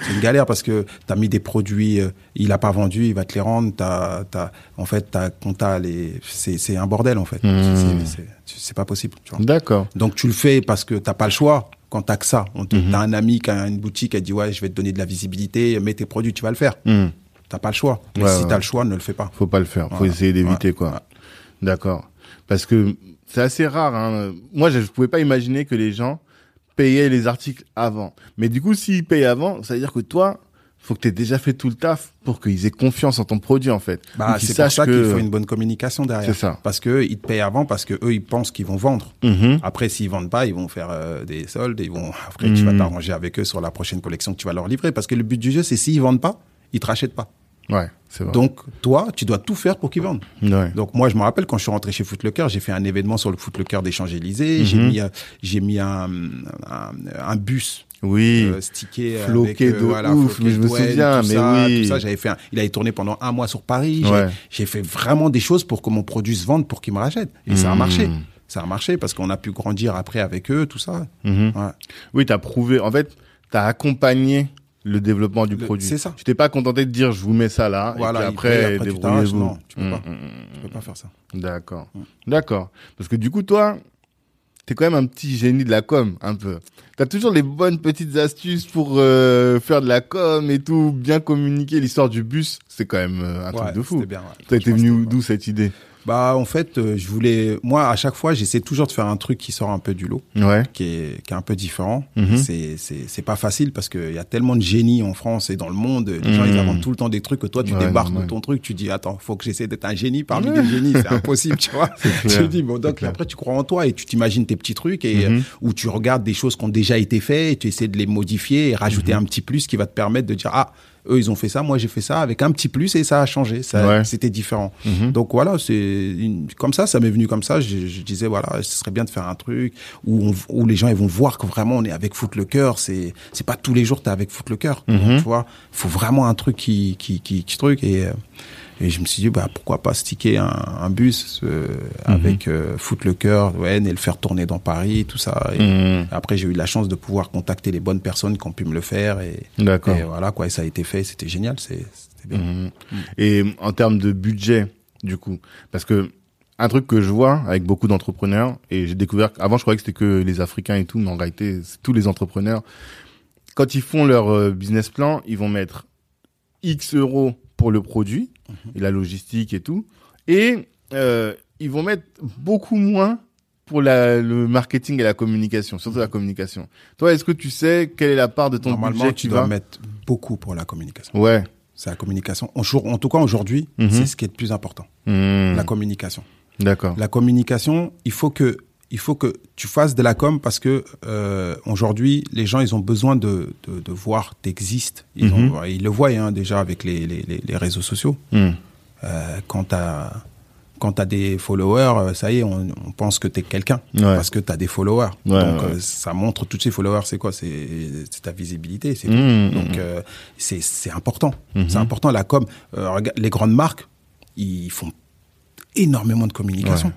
c'est une galère parce que tu as mis des produits, euh, il a pas vendu, il va te les rendre. T'as, t'as, en fait, ta compta, les, c'est, c'est un bordel en fait. Mmh. C'est, pas possible. D'accord. Donc tu le fais parce que t'as pas le choix. Quand t'as que ça, on te, Mhm. t'as un ami qui a une boutique, elle dit ouais, je vais te donner de la visibilité, mets tes produits, tu vas le faire. Hmm. T'as pas le choix. Mais Ouais, si ouais. t'as le choix, ne le fais pas. Faut pas le faire. Faut Voilà. essayer d'éviter, Ouais. quoi. D'accord. Parce que c'est assez rare. Hein. Moi, je ne pouvais pas imaginer que les gens payaient les articles avant. Mais du coup, s'ils payent avant, ça veut dire que toi, faut que tu aies déjà fait tout le taf pour qu'ils aient confiance en ton produit, en fait. Bah, c'est pour ça qu'il faut une bonne communication derrière. C'est ça. Parce que ils te payent avant parce que eux ils pensent qu'ils vont vendre. Mhm. Après, s'ils vendent pas, ils vont faire euh, des soldes. Ils vont après tu vas Mhm. t'arranger avec eux sur la prochaine collection que tu vas leur livrer. Parce que le but du jeu, c'est s'ils vendent pas, ils te rachètent pas. Ouais, c'est vrai. Donc toi, tu dois tout faire pour qu'ils vendent. Ouais. Donc moi, je me rappelle quand je suis rentré chez Footlocker, j'ai fait un événement sur le Footlocker des Champs-Élysées. J'ai Mhm. mis, euh, j'ai mis un, un, un bus Oui. euh, stické Floqué avec, de voilà, ouf, floqué mais je me souviens, tout mais ça, oui. tout ça, j'avais fait un- il avait tourné pendant un mois sur Paris. J'ai- Ouais. J'ai fait vraiment des choses pour que mon produit se vende, pour qu'ils me rachètent. Et ça a Mhm. marché. Ça a marché parce qu'on a pu grandir après avec eux, tout ça. Mhm. Ouais. Oui, tu as prouvé. En fait, tu as accompagné le développement du Le- produit. c'est ça. Tu t'es pas contenté de dire je vous mets ça là Voilà, et puis après, après, tu t'arraches. débrouillez-vous. Non, tu peux Mm, pas. mm, mm. Peux pas faire ça. D'accord. D'accord. Parce que du coup, toi, t'es quand même un petit génie de la com, un peu. T'as toujours les bonnes petites astuces pour euh, faire de la com et tout, bien communiquer. L'histoire du bus, c'est quand même euh, un Ouais, truc de fou. bien, ouais. Franchement, venu d'où cette idée? Bah, en fait, euh, je voulais, moi, à chaque fois, j'essaie toujours de faire un truc qui sort un peu du lot, Ouais. qui est, qui est un peu différent. Mhm. C'est, c'est, c'est pas facile parce qu'il y a tellement de génies en France et dans le monde. Les gens, Mhm. ils inventent tout le temps des trucs que toi, tu Ouais, débarques de ton truc, tu dis, attends, faut que j'essaie d'être un génie parmi les génies. C'est impossible, tu vois. Tu dis, bon, donc, après, tu crois en toi et tu t'imagines tes petits trucs et, Mhm. euh, où tu regardes des choses qui ont déjà été faites et tu essaies de les modifier et rajouter Mhm. un petit plus qui va te permettre de dire, ah, eux, ils ont fait ça, moi, j'ai fait ça avec un petit plus et ça a changé. Ça, Ouais. C'était différent. Mhm. Donc voilà, c'est comme ça, ça m'est venu comme ça. Je, je disais voilà, ce serait bien de faire un truc où, on- où les gens ils vont voir que vraiment on est avec Foot le cœur. C'est c'est pas tous les jours t'es avec Foot le cœur. Mhm. Tu vois, faut vraiment un truc qui qui qui, qui truc et euh, et je me suis dit bah pourquoi pas sticker un, un bus euh, avec euh, Foot le cœur, ouais, et le faire tourner dans Paris, tout ça. Et Mhm. Après j'ai eu la chance de pouvoir contacter les bonnes personnes qui ont pu me le faire et, et voilà quoi, et ça a été fait, c'était génial, c'est c'était bien. Mhm. Et en termes de budget, du coup, parce que un truc que je vois avec beaucoup d'entrepreneurs, et j'ai découvert, avant je croyais que c'était que les Africains et tout, mais en réalité, c'est tous les entrepreneurs. Quand ils font leur euh, business plan, ils vont mettre X euros pour le produit, et la logistique et tout, et euh, ils vont mettre beaucoup moins pour la, le marketing et la communication, surtout la communication. Toi, est-ce que tu sais quelle est la part de ton Normalement, budget tu dois mettre beaucoup pour la communication. Ouais. C'est la communication. En, tout cas, aujourd'hui, Mhm. c'est ce qui est le plus important. Mhm. La communication. D'accord. La communication, il faut que, il faut que tu fasses de la com parce que euh, aujourd'hui, les gens, ils ont besoin de, de, de voir t'existes. Ils, Mhm. ils le voient hein, déjà avec les, les, les, réseaux sociaux. Mhm. Euh, quand t'as quand t'as des followers, euh, ça y est, on, on pense que t'es quelqu'un Ouais. parce que t'as des followers. Ouais, Donc ouais. euh, ça montre tous ces followers, c'est quoi? C'est ta visibilité, c'est Mmh, tout. Donc euh, c'est c'est important. C'est important la com. Euh, les grandes marques, ils font énormément de communication.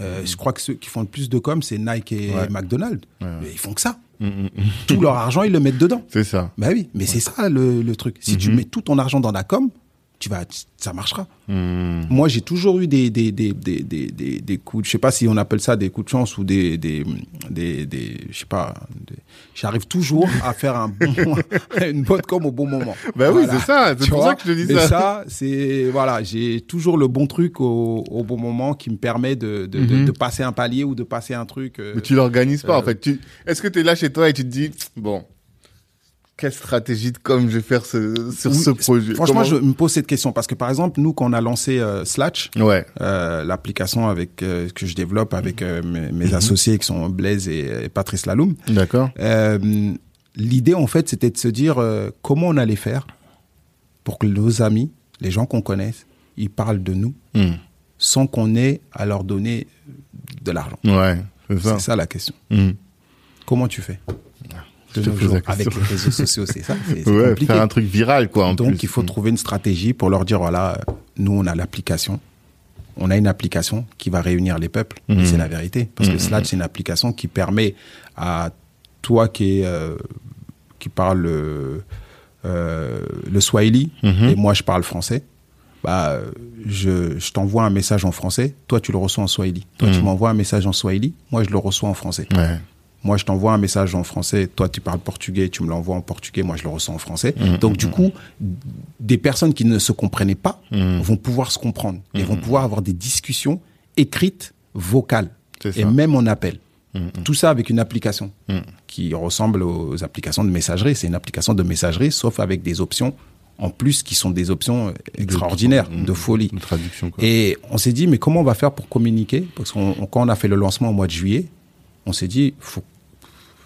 Euh, Je crois que ceux qui font le plus de com, c'est Nike et Ouais. McDonald's. Ouais, ouais. Mais ils font que ça. Mhm, mhm. Tout leur argent, ils le mettent dedans. C'est ça. Bah oui, mais c'est ça le, le truc. Si tu mets tout ton argent dans la com, tu vas, ça marchera. Hmm. Moi, j'ai toujours eu des, des, des, des, des, des, coups, de- je sais pas si on appelle ça des coups de chance ou des, des, des, des je sais pas, des- j'arrive toujours à faire un bon, une bonne com au bon moment. Bah oui, c'est ça. C'est pour vois ça que je te dis Et ça. ça, c'est, voilà, j'ai toujours le bon truc au, au bon moment qui me permet de, de, de, Mhm. de passer un palier ou de passer un truc. euh, Mais tu l'organises pas, euh, en fait. Tu... Est-ce que tu es là chez toi et tu te dis, bon, quelle stratégie de com je vais faire ce- sur Oui, ce projet? Franchement, je me pose cette question parce que par exemple, nous, quand on a lancé euh, Slatch, Ouais. euh, l'application avec euh, que je développe avec mes, Mhm. associés qui sont Blaise et, et Patrice Laloum, D'accord. l'idée en fait, c'était de se dire comment on allait faire pour que nos amis, les gens qu'on connaisse, ils parlent de nous Hmm. sans qu'on ait à leur donner de l'argent. Ouais, c'est ça. Ça la question. Hmm. Comment tu fais? De nos jours avec les réseaux sociaux, c'est ça. C'est c'est Ouais, compliqué. faire un truc viral, quoi, en Donc plus. il faut trouver une stratégie pour leur dire voilà, nous on a l'application, on a une application qui va réunir les peuples. Et Mhm. c'est la vérité parce que Mhm. Slack c'est une application qui permet à toi qui est, euh, qui parle euh, euh, le Swahili Mhm. et moi je parle français. Bah, je, je t'envoie un message en français, toi tu le reçois en Swahili. Toi tu m'envoies un message en Swahili, moi je le reçois en français. Ouais. Moi, je t'envoie un message en français. Toi, tu parles portugais, tu me l'envoies en portugais. Moi, je le ressens en français. Mhm, Donc, du coup, des personnes qui ne se comprenaient pas Mhm. vont pouvoir se comprendre et vont pouvoir avoir des discussions écrites, vocales et même en appel. Tout ça avec une application qui ressemble aux applications de messagerie. C'est une application de messagerie, sauf avec des options en plus qui sont des options extraordinaires, de folie. Une traduction, quoi. Et on s'est dit, mais comment on va faire pour communiquer? Parce qu'on on- quand on a fait le lancement au mois de juillet, on s'est dit, faut,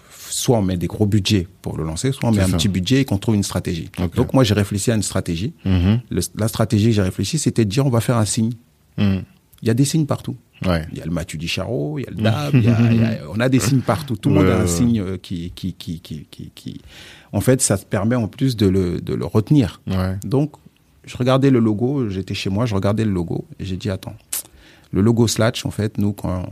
soit on met des gros budgets pour le lancer, soit on met un ça. petit budget et qu'on trouve une stratégie. Donc moi, j'ai réfléchi à une stratégie. Mhm. Le- la stratégie que j'ai réfléchi, c'était de dire, on va faire un signe. Mhm. Il y a des signes partout. Ouais. Il y a le Mathieu Dicharo, il y a le DAB, il y a- il y a- on a des signes partout. Tout le monde a un signe euh, qui, qui, qui, qui, qui, En fait, ça te permet en plus de le, de le retenir. Ouais. Donc, je regardais le logo, j'étais chez moi, je regardais le logo et j'ai dit attends, le logo Slatch, en fait, nous quand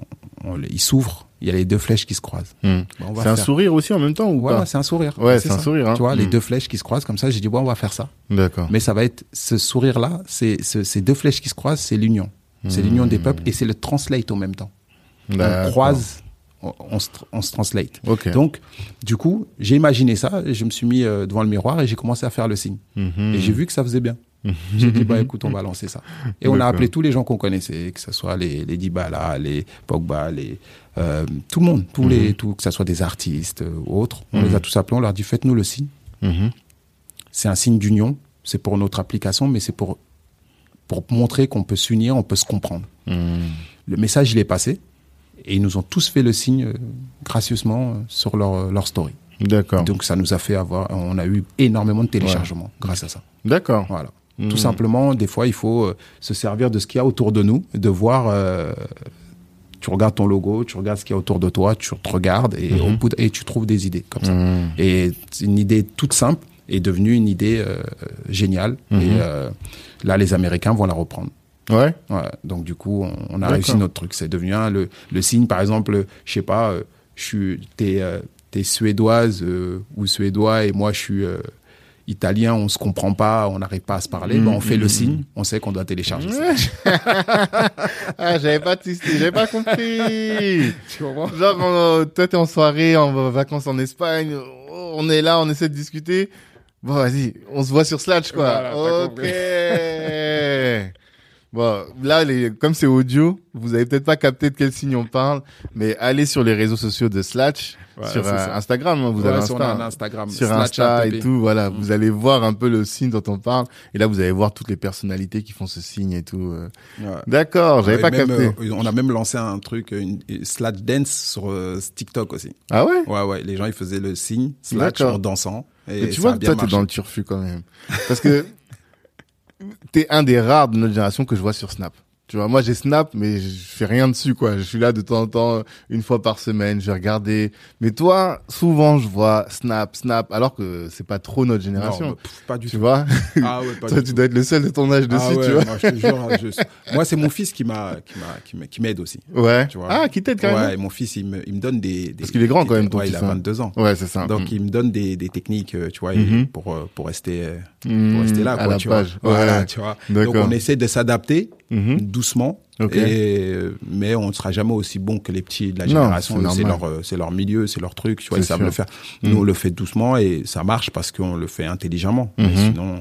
on, il s'ouvre, il y a les deux flèches qui se croisent. On va C'est un sourire aussi en même temps ou Ouais, pas ouais, c'est un sourire. Ouais, c'est un sourire, hein. Tu vois, les Mm. deux flèches qui se croisent comme ça, j'ai dit bon, on va faire ça. D'accord. Mais ça va être ce sourire-là, c'est ce- ces deux flèches qui se croisent, c'est l'union. C'est l'union des peuples et c'est le translate en même temps. On croise, on, on se, tr- on se translate. Ok. Donc, du coup, j'ai imaginé ça je me suis mis euh, devant le miroir et j'ai commencé à faire le signe. Et j'ai vu que ça faisait bien. J'ai dit, bah écoute, on va lancer ça. Et on a appelé tous les gens qu'on connaissait, que ce soit les, les Dybala, les Pogba, les, euh, tout le monde, tous les, tout, que ce soit des artistes euh, ou autres. On Mhm. les a tous appelés, on leur dit, faites-nous le signe. Mhm. C'est un signe d'union, c'est pour notre application, mais c'est pour, pour montrer qu'on peut s'unir, on peut se comprendre. Mhm. Le message, il est passé. Et ils nous ont tous fait le signe euh, gracieusement euh, sur leur, leur story. D'accord. Donc ça nous a fait avoir, on a eu énormément de téléchargements grâce à ça. D'accord. Voilà. Tout simplement, des fois, il faut euh, se servir de ce qu'il y a autour de nous, de voir. euh, tu regardes ton logo, tu regardes ce qu'il y a autour de toi, tu te regardes et, au bout de- et tu trouves des idées comme ça. Mhm. Et une idée toute simple est devenue une idée euh, géniale. Et euh, là, les Américains vont la reprendre. Ouais. Ouais, donc du coup, on, on a réussi notre truc. C'est devenu un, le, le signe, par exemple, je sais pas, je suis, t'es, suédoise ou suédois et moi je suis italien, on se comprend pas, on n'arrive pas à se parler. Mm, ben, on fait mm, le mm. signe, on sait qu'on doit télécharger ça. ah, j'avais pas j'avais pas compris. Tu comprends? Genre, on- toi, t'es en soirée, en vacances en Espagne, on est là, on essaie de discuter. Bon, vas-y, on se voit sur Slash, quoi. Voilà, ok. bon, là, les, comme c'est audio, vous avez peut-être pas capté de quel signe on parle, mais allez sur les réseaux sociaux de Slash, Ouais, sur euh. Instagram, hein, vous Ouais, avez Insta, un. Instagram, sur Slash Insta et tout, voilà, Mm. vous allez voir un peu le signe dont on parle, et là, vous allez voir toutes les personnalités qui font ce signe et tout. euh. Ouais. D'accord, j'avais pas même, capté. euh, on a même lancé un truc, une, une slash dance sur euh, TikTok aussi. Ah ouais? Ouais, ouais, les gens ils faisaient le signe slash D'accord. en dansant. Et Mais tu vois toi, t'es dans le turfu quand même. Parce que t'es un des rares de notre génération que je vois sur Snap. Tu vois, moi j'ai Snap, mais je fais rien dessus, quoi. Je suis là de temps en temps, une fois par semaine, je vais regarder. Mais toi, souvent, je vois Snap, Snap, alors que c'est pas trop notre génération. Non, pff, pas du tu tout. vois? Ah ouais, pas Toi, du tu tout. dois être le seul de ton âge dessus, Ah ouais, tu vois? Moi, je te jure, je- moi, c'est mon fils qui m'a, qui m'a, qui m'a- qui m'aide aussi. Ouais. Tu vois? Ah, qui t'aide quand Ouais, même et mon fils, il me, il me donne des, des Parce qu'il est grand des- quand même, ton Ouais, il a hein. 22 ans. Ouais, c'est ça. Donc, Mm. il me donne des, des techniques, euh, tu vois, Mhm. pour, euh, pour rester, euh, Mm, pour rester là, à quoi, la tu page. vois. Voilà, Ouais. tu vois. Donc, on essaie de s'adapter Mhm. doucement. Et, mais on ne sera jamais aussi bon que les petits de la génération. c'est leur, euh, c'est leur milieu, c'est leur truc, tu vois, ils savent sûr. le faire. Mhm. Nous, on le fait doucement et ça marche parce qu'on le fait intelligemment. Mhm. sinon, euh,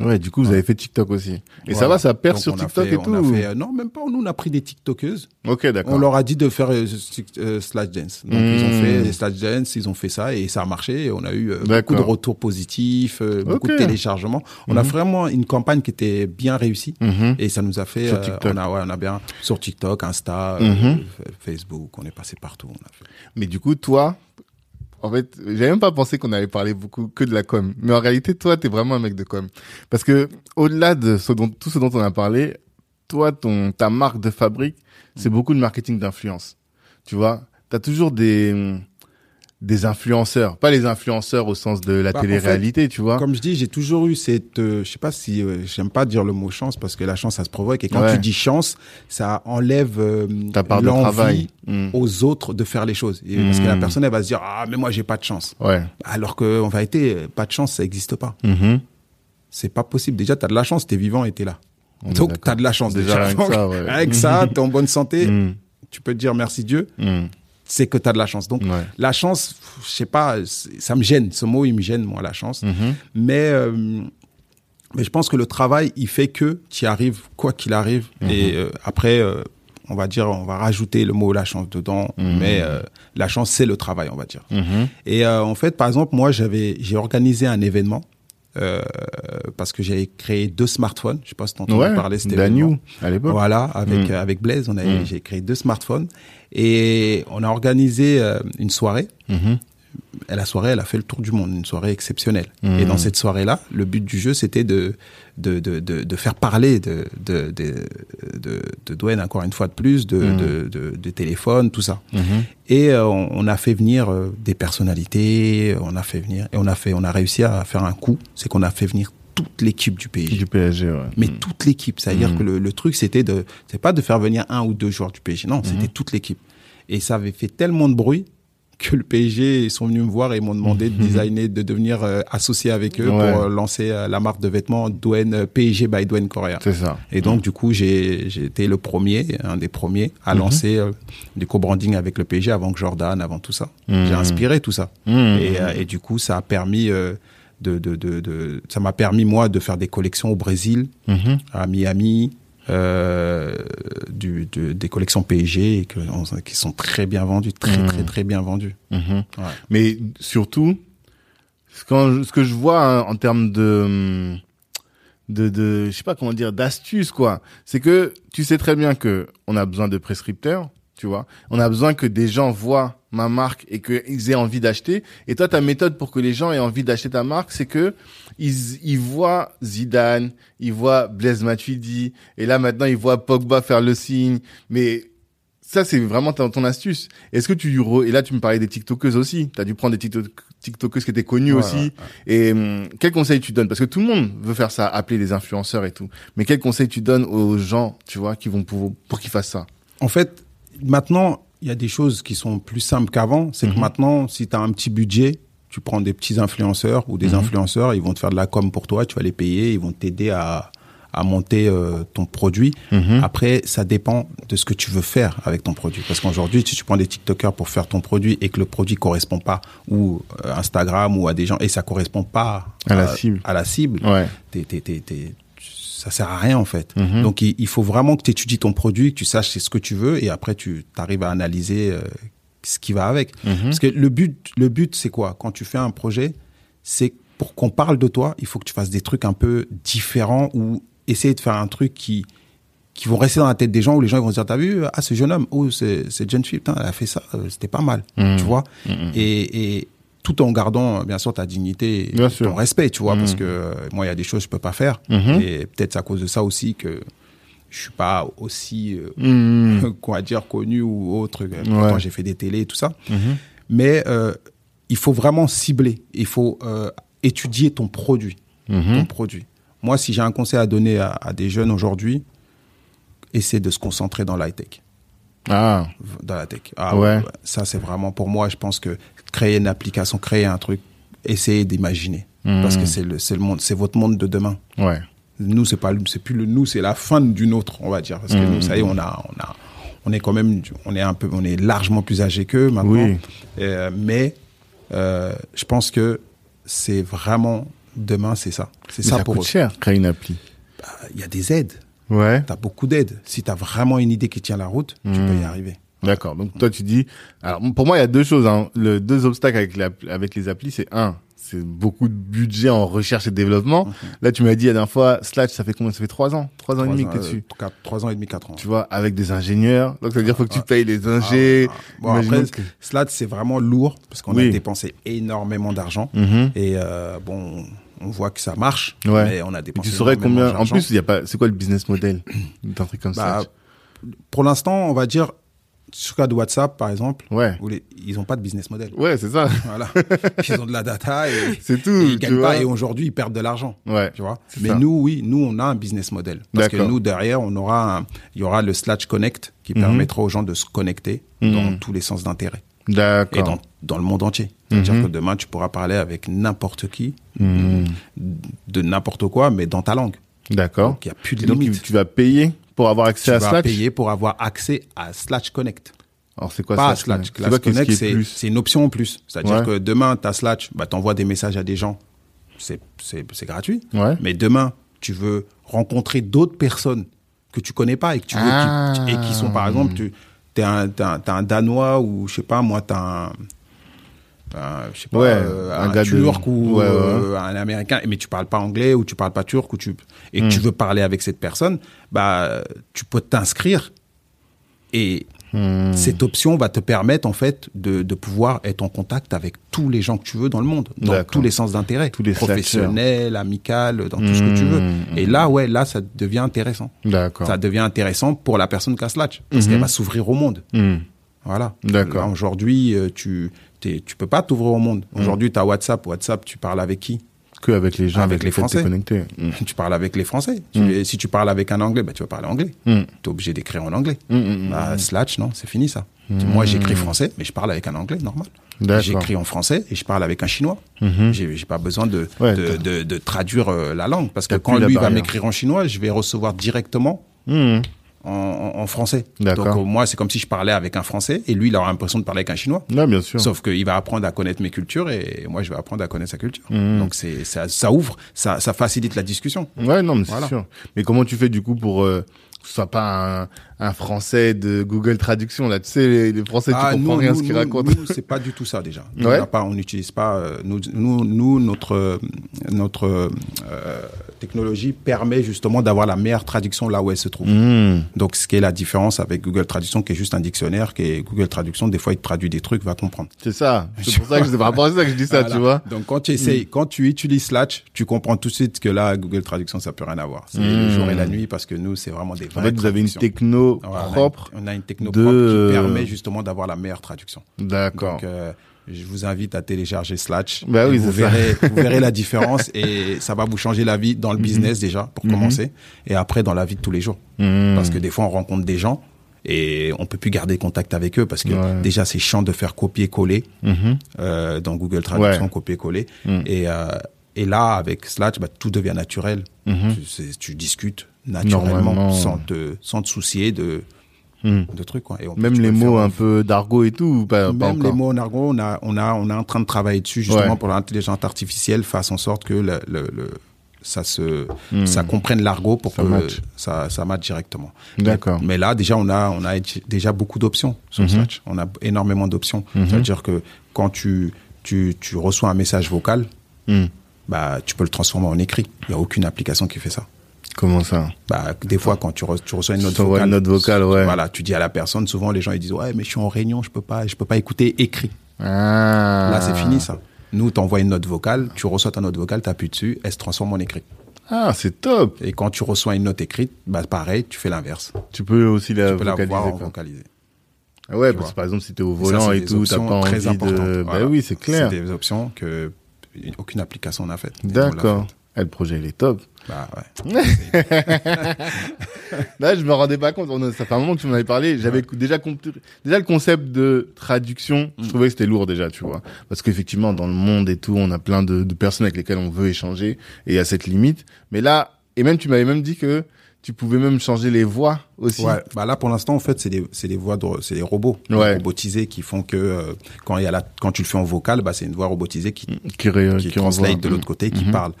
Ouais, du coup, vous avez fait TikTok aussi. Et ça va, ça perce sur TikTok fait- et on tout a ou- fait, euh, Non, même pas. Nous, on a pris des TikTokeuses. Ok, d'accord. On leur a dit de faire euh, euh, Slash Dance. Donc ils ont Hmm. fait les Slash Dance, ils ont fait ça et ça a marché. On a eu euh, beaucoup de retours positifs, beaucoup de téléchargements. On a Mhm. vraiment une campagne qui était bien réussie Mhm. et ça nous a fait. Sur TikTok. on a ouais, on a bien sur TikTok, Insta, Facebook. On est passé partout. On a fait. Mais du coup, toi, en fait, j'avais même pas pensé qu'on allait parler beaucoup que de la com. Mais en réalité, toi, t'es vraiment un mec de com. Parce que, au-delà de ce dont, tout ce dont on a parlé, toi, ton, ta marque de fabrique, c'est Mm. beaucoup de marketing d'influence. Tu vois? T'as toujours des, des influenceurs. Pas les influenceurs au sens de la Bah, en télé-réalité, tu vois? Comme je dis, j'ai toujours eu cette, euh, je sais pas si, euh, j'aime pas dire le mot chance parce que la chance, ça se provoque. Et quand Ouais. tu dis chance, ça enlève euh, l'envie travail. Mm. aux autres de faire les choses. Et Parce que la Mm. personne, elle va se dire, ah, mais moi, j'ai pas de chance. Ouais. Alors que, en vérité, pas de chance, ça n'existe pas. Mhm. C'est pas possible. Déjà, tu as de la chance, tu es vivant et tu es là. On Donc, tu as de la chance. Déjà, que ça, ouais. Avec ça, tu es en bonne santé, Mm. tu peux te dire merci Dieu, Mm. C'est que tu as de la chance. Donc, Ouais. la chance, je sais pas, ça me gêne. Ce mot, il me gêne, moi, la chance. Mhm. Mais, euh, mais je pense que le travail, il fait que tu y arrives quoi qu'il arrive. Mhm. Et euh, après, euh, on va dire, on va rajouter le mot la chance dedans. Mhm. Mais la chance, c'est le travail, on va dire. Et en fait, par exemple, moi, j'avais, j'ai organisé un événement euh, parce que j'avais créé deux smartphones. Je sais pas si tu entends Ouais. parler événement. à l'époque. Voilà, avec Mm. avec Blaise, on Mm. j'ai créé deux smartphones et on a organisé euh, une soirée. Mhm. Et la soirée, elle a fait le tour du monde, une soirée exceptionnelle. Mhm. Et dans cette soirée-là, le but du jeu, c'était de de, de, de de faire parler de de de de, de Dwayne encore une fois de plus, de Mhm. de, de, de téléphone, tout ça. Mhm. Et euh, on, on a fait venir euh, des personnalités, on a fait venir et on a fait on a réussi à faire un coup, c'est qu'on a fait venir toute l'équipe du PSG. Du PSG, ouais. Mais Mm. toute l'équipe, c'est-à-dire Mhm. que le, le truc c'était de c'est pas de faire venir un ou deux joueurs du PSG, non, c'était Mhm. toute l'équipe. Et ça avait fait tellement de bruit que le PSG ils sont venus me voir et m'ont demandé de designer, de devenir euh, associé avec eux. Ouais. pour euh, lancer euh, la marque de vêtements Dwayne PSG by Dwayne Correa. C'est ça. Et donc, du coup, j'ai été le premier, un des premiers, à Mhm. lancer du co-branding avec le PSG avant que Jordan, avant tout ça. Mhm. J'ai inspiré tout ça. Mhm. Et, et du coup, ça a permis de, de, de, de- ça m'a permis moi de faire des collections au Brésil, à Miami, euh, du, de- des collections PSG et que, on- qui sont très bien vendues, très Mhm. très très bien vendues. Mhm. Ouais. Mais surtout, quand ce que je vois hein, en termes de, de, de, je sais pas comment dire, d'astuces quoi, c'est que tu sais très bien que on a besoin de prescripteurs, tu vois. On a besoin que des gens voient ma marque et qu'ils aient envie d'acheter. Et toi, ta méthode pour que les gens aient envie d'acheter ta marque, c'est que ils, ils voient Zidane, ils voient Blaise Matuidi, et là maintenant ils voient Pogba faire le signe. Mais ça, c'est vraiment ton, ton astuce. Est-ce que tu re- et là tu me parlais des TikTokeuses aussi. T'as dû prendre des TikTok- TikTokeuses qui étaient connues Ouais, aussi. ouais, Et hum, quel conseil tu donnes? Parce que tout le monde veut faire ça, appeler des influenceurs et tout. Mais quel conseil tu donnes aux gens, tu vois, qui vont pour pour qu'ils fassent ça? En fait, maintenant, il y a des choses qui sont plus simples qu'avant. C'est que Mhm. maintenant, si tu as un petit budget, tu prends des petits influenceurs ou des Mhm. influenceurs, ils vont te faire de la com pour toi, tu vas les payer, ils vont t'aider à, à monter euh, ton produit. Mhm. Après, ça dépend de ce que tu veux faire avec ton produit. Parce qu'aujourd'hui, si tu prends des TikTokers pour faire ton produit et que le produit correspond pas, ou euh, Instagram ou à des gens, et ça correspond pas À la cible. à la cible, Ouais. t'es- t'es- t'es- t'es- ça sert à rien en fait. Mhm. Donc il, il faut vraiment que tu étudies ton produit, que tu saches ce que tu veux et après tu arrives à analyser euh, ce qui va avec. Mhm. Parce que le but, le but c'est quoi? Quand tu fais un projet, c'est pour qu'on parle de toi, il faut que tu fasses des trucs un peu différents ou essayer de faire un truc qui qui vont rester dans la tête des gens où les gens ils vont se dire t'as vu ah ce jeune homme oh c'est cette jeune fille putain elle a fait ça euh, c'était pas mal Mhm. tu vois? Et, et tout en gardant euh, bien sûr ta dignité et Bien ton sûr. respect tu vois parce que euh, moi il y a des choses que je peux pas faire Mhm. et peut-être c'est à cause de ça aussi que je suis pas aussi, euh, Mhm. quoi dire, connu ou autre. Pourtant, Ouais. j'ai fait des télés et tout ça. Mais euh, il faut vraiment cibler. Il faut euh, étudier ton produit. Ton produit. Moi, si j'ai un conseil à donner à, à des jeunes aujourd'hui, essaie de se concentrer dans l'high-tech. Ah, Dans la tech. Ah, ouais, Ça, c'est vraiment pour moi, je pense que créer une application, créer un truc, essayez d'imaginer. Mhm. Parce que c'est le, le monde, c'est votre monde de demain. ouais. Nous, c'est pas, c'est plus le nous, c'est la fin du nôtre, on va dire. Parce que Mhm. nous, ça y est, on a, on a, on est quand même, on est un peu, on est largement plus âgé qu'eux maintenant. Oui. Euh, mais euh, je pense que c'est vraiment demain, c'est ça. C'est ça, ça pour coûte eux. cher, créer une appli. Bah, Il y a des aides. Ouais. Tu as beaucoup d'aides. Si tu as vraiment une idée qui tient la route, tu Mhm. peux y arriver. D'accord. Donc toi tu dis, alors pour moi il y a deux choses. Hein. Le deux obstacles avec la, avec les applis, c'est un, c'est beaucoup de budget en recherche et développement. Là tu m'as dit la dernière fois, Slash, ça fait combien? Ça fait trois ans, trois ans et demi que t'es euh, dessus. quatre- trois ans et demi, quatre ans. Tu vois, avec des ingénieurs. Donc ça veut dire faut que tu Ah, payes les ingés. Ah, bon, Imaginons après, que- c'est vraiment lourd parce qu'on Oui. a dépensé énormément d'argent. Mhm. Et euh, bon, on voit que ça marche, Ouais. mais on a Et dépensé tu saurais combien? En plus, il y a pas. C'est quoi le business model d'un truc comme Bah, ça pour l'instant, on va dire, sur le cas de WhatsApp, par exemple, Ouais. où les- ils n'ont pas de business model. Ouais, c'est ça. Voilà. ils ont de la data et, C'est tout. et ils gagnent pas. Et aujourd'hui, ils perdent de l'argent. Ouais. Tu vois. Mais ça. nous, oui, nous, on a un business model. Parce que nous, derrière, on aura il y aura le Slash Connect qui Mhm. permettra aux gens de se connecter Mhm. dans tous les sens d'intérêt. Et dans, dans le monde entier. C'est-à-dire Mhm. que demain, tu pourras parler avec n'importe qui, Mhm. de n'importe quoi, mais dans ta langue. D'accord. Donc, il n'y a plus de donc limite. tu vas payer pour avoir accès Tu à vas payer pour avoir accès à Slash Connect. Alors c'est quoi pas quoi Slash qu'est-ce Connect, c'est une option en plus. C'est-à-dire Ouais. que demain, tu as Slash, bah, tu envoies des messages à des gens. C'est gratuit. Ouais. Mais demain, tu veux rencontrer d'autres personnes que tu connais pas et que tu veux Ah. qui, et qui sont par exemple tu es un, un, un danois ou je sais pas moi tu un un, je sais pas Ouais, euh, un un, gars de- turc ou Ouais, ouais. euh, un américain mais tu parles pas anglais ou tu parles pas turc ou tu et que tu Hmm. veux parler avec cette personne bah tu peux t'inscrire et Hmm. cette option va te permettre en fait de, de pouvoir être en contact avec tous les gens que tu veux dans le monde, dans tous les sens d'intérêt, professionnel, amical, dans tout ce que tu veux. Mmh, Et là, ouais, là, ça devient intéressant. Ça devient intéressant pour la personne qui a Slash, parce qu'elle va s'ouvrir au monde. Hmm. Voilà. D'accord. Aujourd'hui, euh, tu tu peux pas t'ouvrir au monde. Aujourd'hui, tu as WhatsApp. WhatsApp, tu parles avec qui? Que avec les gens Avec les Français. connecté. Hmm. Tu parles avec les Français. Tu- et si tu parles avec un Anglais, bah, tu vas parler anglais. Hmm. Tu es obligé d'écrire en anglais. Hmm, hmm, hmm. Bah, Slash, non, c'est fini ça. Moi, j'écris français, mais je parle avec un anglais normal. J'écris en français et je parle avec un chinois. Mhm. J'ai j'ai pas besoin de, Ouais, de, t'as- de, de traduire euh, la langue parce que quand lui va m'écrire en chinois, je vais recevoir directement Hmm. En, en, français. Donc moi, c'est comme si je parlais avec un français et lui, il aura l'impression de parler avec un chinois. Là, bien sûr. Sauf qu'il va apprendre à connaître mes cultures et moi, je vais apprendre à connaître sa culture. Mhm. Donc c'est ça, ça ouvre, ça, ça facilite la discussion. Ouais, non, mais c'est Voilà. sûr. Mais comment tu fais du coup pour euh, que ce soit pas un, un français de Google Traduction là Tu sais, les, les Français, tu comprends rien ce qu'ils racontent. Ah, nous, c'est pas du tout ça déjà. Nous, Ouais. on pas, on n'utilise pas. euh, nous, nous, nous, notre euh, notre euh, technologie permet justement d'avoir la meilleure traduction là où elle se trouve. Hmm. Donc, ce qui est la différence avec Google Traduction, qui est juste un dictionnaire, qui est Google Traduction, des fois, il te traduit des trucs, va comprendre. C'est ça. C'est pour ça que c'est par rapport à ça que je dis ça, Voilà. tu vois. Donc, quand tu essayes, quand tu utilises Slash, tu comprends tout de suite que là, Google Traduction, ça peut rien avoir. C'est le Mm. jour et la nuit parce que nous, c'est vraiment des En fait, vous avez une traductions. Techno on a une-. On a une techno de- propre qui permet justement d'avoir la meilleure traduction. D'accord. Donc, euh, je vous invite à télécharger Slash. Bah oui, vous ça. verrez, vous verrez la différence et ça va vous changer la vie dans le business déjà pour commencer et après dans la vie de tous les jours. Hmm. Parce que des fois on rencontre des gens et on peut plus garder contact avec eux parce que Ouais. déjà c'est chiant de faire copier-coller Mhm. euh, dans Google Traduction, Ouais. copier-coller. Et, euh, et là avec Slash, bah, tout devient naturel. Mhm. Tu discutes naturellement sans te sans te soucier de Hmm. de trucs quoi. Et on Même les faire mots un peu d'argot et tout, pas même les mots en argot, on a, on a, on est en train de travailler dessus justement Ouais. pour que l'intelligence artificielle fasse en sorte que le, le, le- ça se, Hmm. ça comprenne l'argot pour Ça que ça, ça matche directement. D'accord. Mais, mais là, déjà, on a, on a déjà beaucoup d'options sur Mhm. Slash. On a énormément d'options. Mhm. C'est-à-dire que quand tu, tu, tu reçois un message vocal, Hmm. bah, tu peux le transformer en écrit. Il n'y a aucune application qui fait ça. Comment ça Bah, des fois, quand tu, re- tu reçois une note Tu vocale, une note vocale, ouais. voilà, tu dis à la personne, souvent les gens ils disent ouais, mais je suis en réunion, je peux pas, je peux pas écouter écrit. Ah. Là, c'est fini ça. Nous, t'envoies une note vocale, tu reçois ta note vocale, t'appuies dessus, elle se transforme en écrit. Ah, c'est top. Et quand tu reçois une note écrite, bah pareil, tu fais l'inverse. Tu peux aussi la Tu peux la vocaliser. voir en quoi. vocalisé. Ah ouais, parce que par exemple, si t'es au ça, volant et tout, t'as pas envie de. Bah Voilà. oui, c'est clair. C'est des options que aucune application n'a faites. L'a D'accord. Le projet, il est top. Bah ouais. Là, je me rendais pas compte. On a- ça fait un moment que tu m'en avais parlé. J'avais déjà compris. Déjà, le concept de traduction, je trouvais que c'était lourd déjà, tu vois. Parce qu'effectivement, dans le monde et tout, on a plein de, de personnes avec lesquelles on veut échanger et il y a cette limite. Mais là, et même, tu m'avais même dit que tu pouvais même changer les voix aussi. Ouais, bah là pour l'instant en fait c'est des c'est des voix de c'est des robots Ouais. robotisés qui font que euh, quand il y a la quand tu le fais en vocal bah c'est une voix robotisée qui Qui, ré- qui, qui translate de l'autre côté qui Mhm. parle.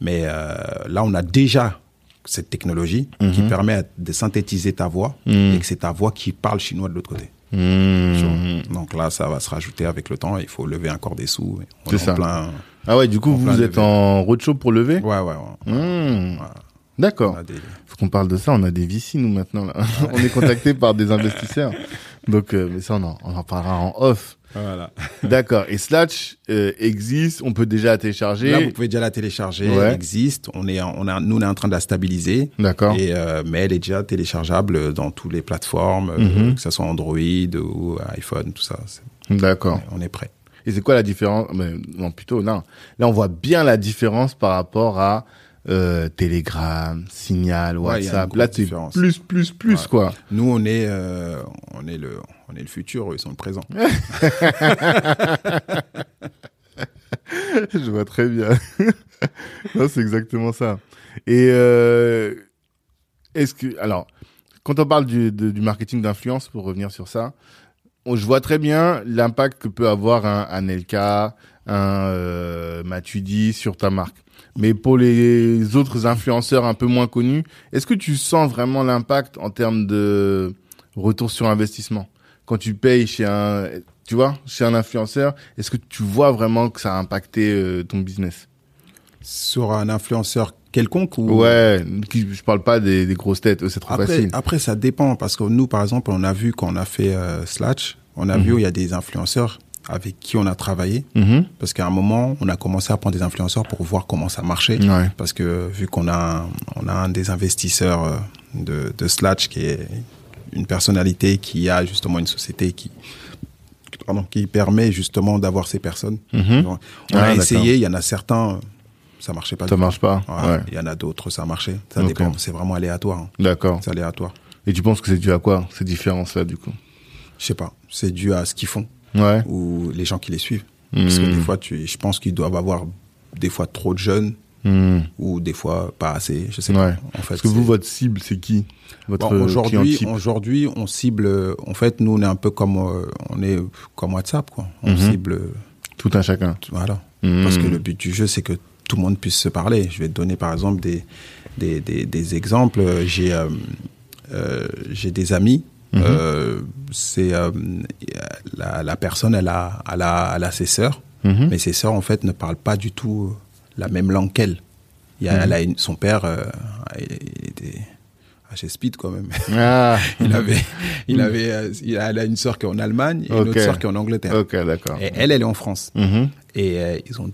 Mais euh, là on a déjà cette technologie qui Mhm. permet de synthétiser ta voix Mhm. et que c'est ta voix qui parle chinois de l'autre côté. Vois. Donc là ça va se rajouter avec le temps, il faut lever encore des sous. On C'est est ça. plein Ah ouais, du coup, vous êtes en roadshow pour lever? Ouais ouais ouais. Voilà. D'accord. Des- Faut qu'on parle de ça. On a des VC, nous, maintenant. Là. on est contacté par des investisseurs. Donc, euh, mais ça, on en, on en parlera en off. Voilà. D'accord. Et Slash euh, existe. On peut déjà la télécharger. Là, vous pouvez déjà la télécharger, Ouais. elle existe. On est, on a, nous, on est en train de la stabiliser. D'accord. Et, euh, mais elle est déjà téléchargeable dans toutes les plateformes, euh, Mhm. que ce soit Android ou iPhone, tout ça. D'accord. On est prêt. Et c'est quoi la différence? Mais Non, plutôt, non. Là, on voit bien la différence par rapport à euh, Telegram, Signal, WhatsApp. Là, c'est plus, plus, plus, Ouais. quoi. Nous, on est, euh, on est le, on est le futur, eux, ils sont le présent. Je vois très bien. non, c'est exactement ça. Et euh, est-ce que, alors, quand on parle du, de- du marketing d'influence, pour revenir sur ça, on- je vois très bien l'impact que peut avoir un Anelka, un euh, Matudi sur ta marque. Mais pour les autres influenceurs un peu moins connus, est-ce que tu sens vraiment l'impact en termes de retour sur investissement? Quand tu payes chez un, tu vois, chez un influenceur, est-ce que tu vois vraiment que ça a impacté euh, ton business? Sur un influenceur quelconque ou? Ouais, je parle pas des, des grosses têtes, c'est trop Après, facile. après, ça dépend parce que nous, par exemple, on a vu quand on a fait euh, Slash, on a Mhm. vu il y a des influenceurs avec qui on a travaillé Mhm. parce qu'à un moment, on a commencé à prendre des influenceurs pour voir comment ça marchait. Ouais. Parce que vu qu'on a, un- on a un des investisseurs euh, de, de Slash qui est une personnalité qui a justement une société qui, pardon, qui permet justement d'avoir ces personnes. Mhm. Donc, on Ah, a essayé, il y en a certains, ça marchait pas. Ça marche pas. Ouais. Il y en a d'autres, ça marchait. Ça dépend, c'est vraiment aléatoire. hein. D'accord. C'est aléatoire. Et tu penses que c'est dû à quoi ces différences-là, du coup? Je sais pas, c'est dû à ce qu'ils font Ouais. ou les gens qui les suivent. Parce que des fois, tu, je pense qu'ils doivent avoir des fois trop de jeunes Mhm. ou des fois pas assez. Je sais Ouais. pas. En fait, Parce que vous, votre cible, c'est qui? Votre Bon, euh, aujourd'hui, aujourd'hui, on cible. En fait, nous, on est un peu comme euh, on est comme WhatsApp, quoi. On Mhm. cible, Tout un chacun. voilà. Parce que le but du jeu, c'est que tout le monde puisse se parler. Je vais te donner, par exemple, des des, des, des exemples. J'ai euh, euh, j'ai des amis. Mhm. euh, c'est euh, la, la personne, elle a, elle a, elle a ses sœurs, Mhm. mais ses sœurs en fait ne parlent pas du tout euh, la même langue qu'elle. Il y a, Mhm. elle a une- son père, euh, il était chez Speed quand même. Ah. il avait, il avait, il a, elle a une sœur qui est en Allemagne et une autre sœur qui est en Angleterre. Et elle, elle est en France. Mhm. Et ils ont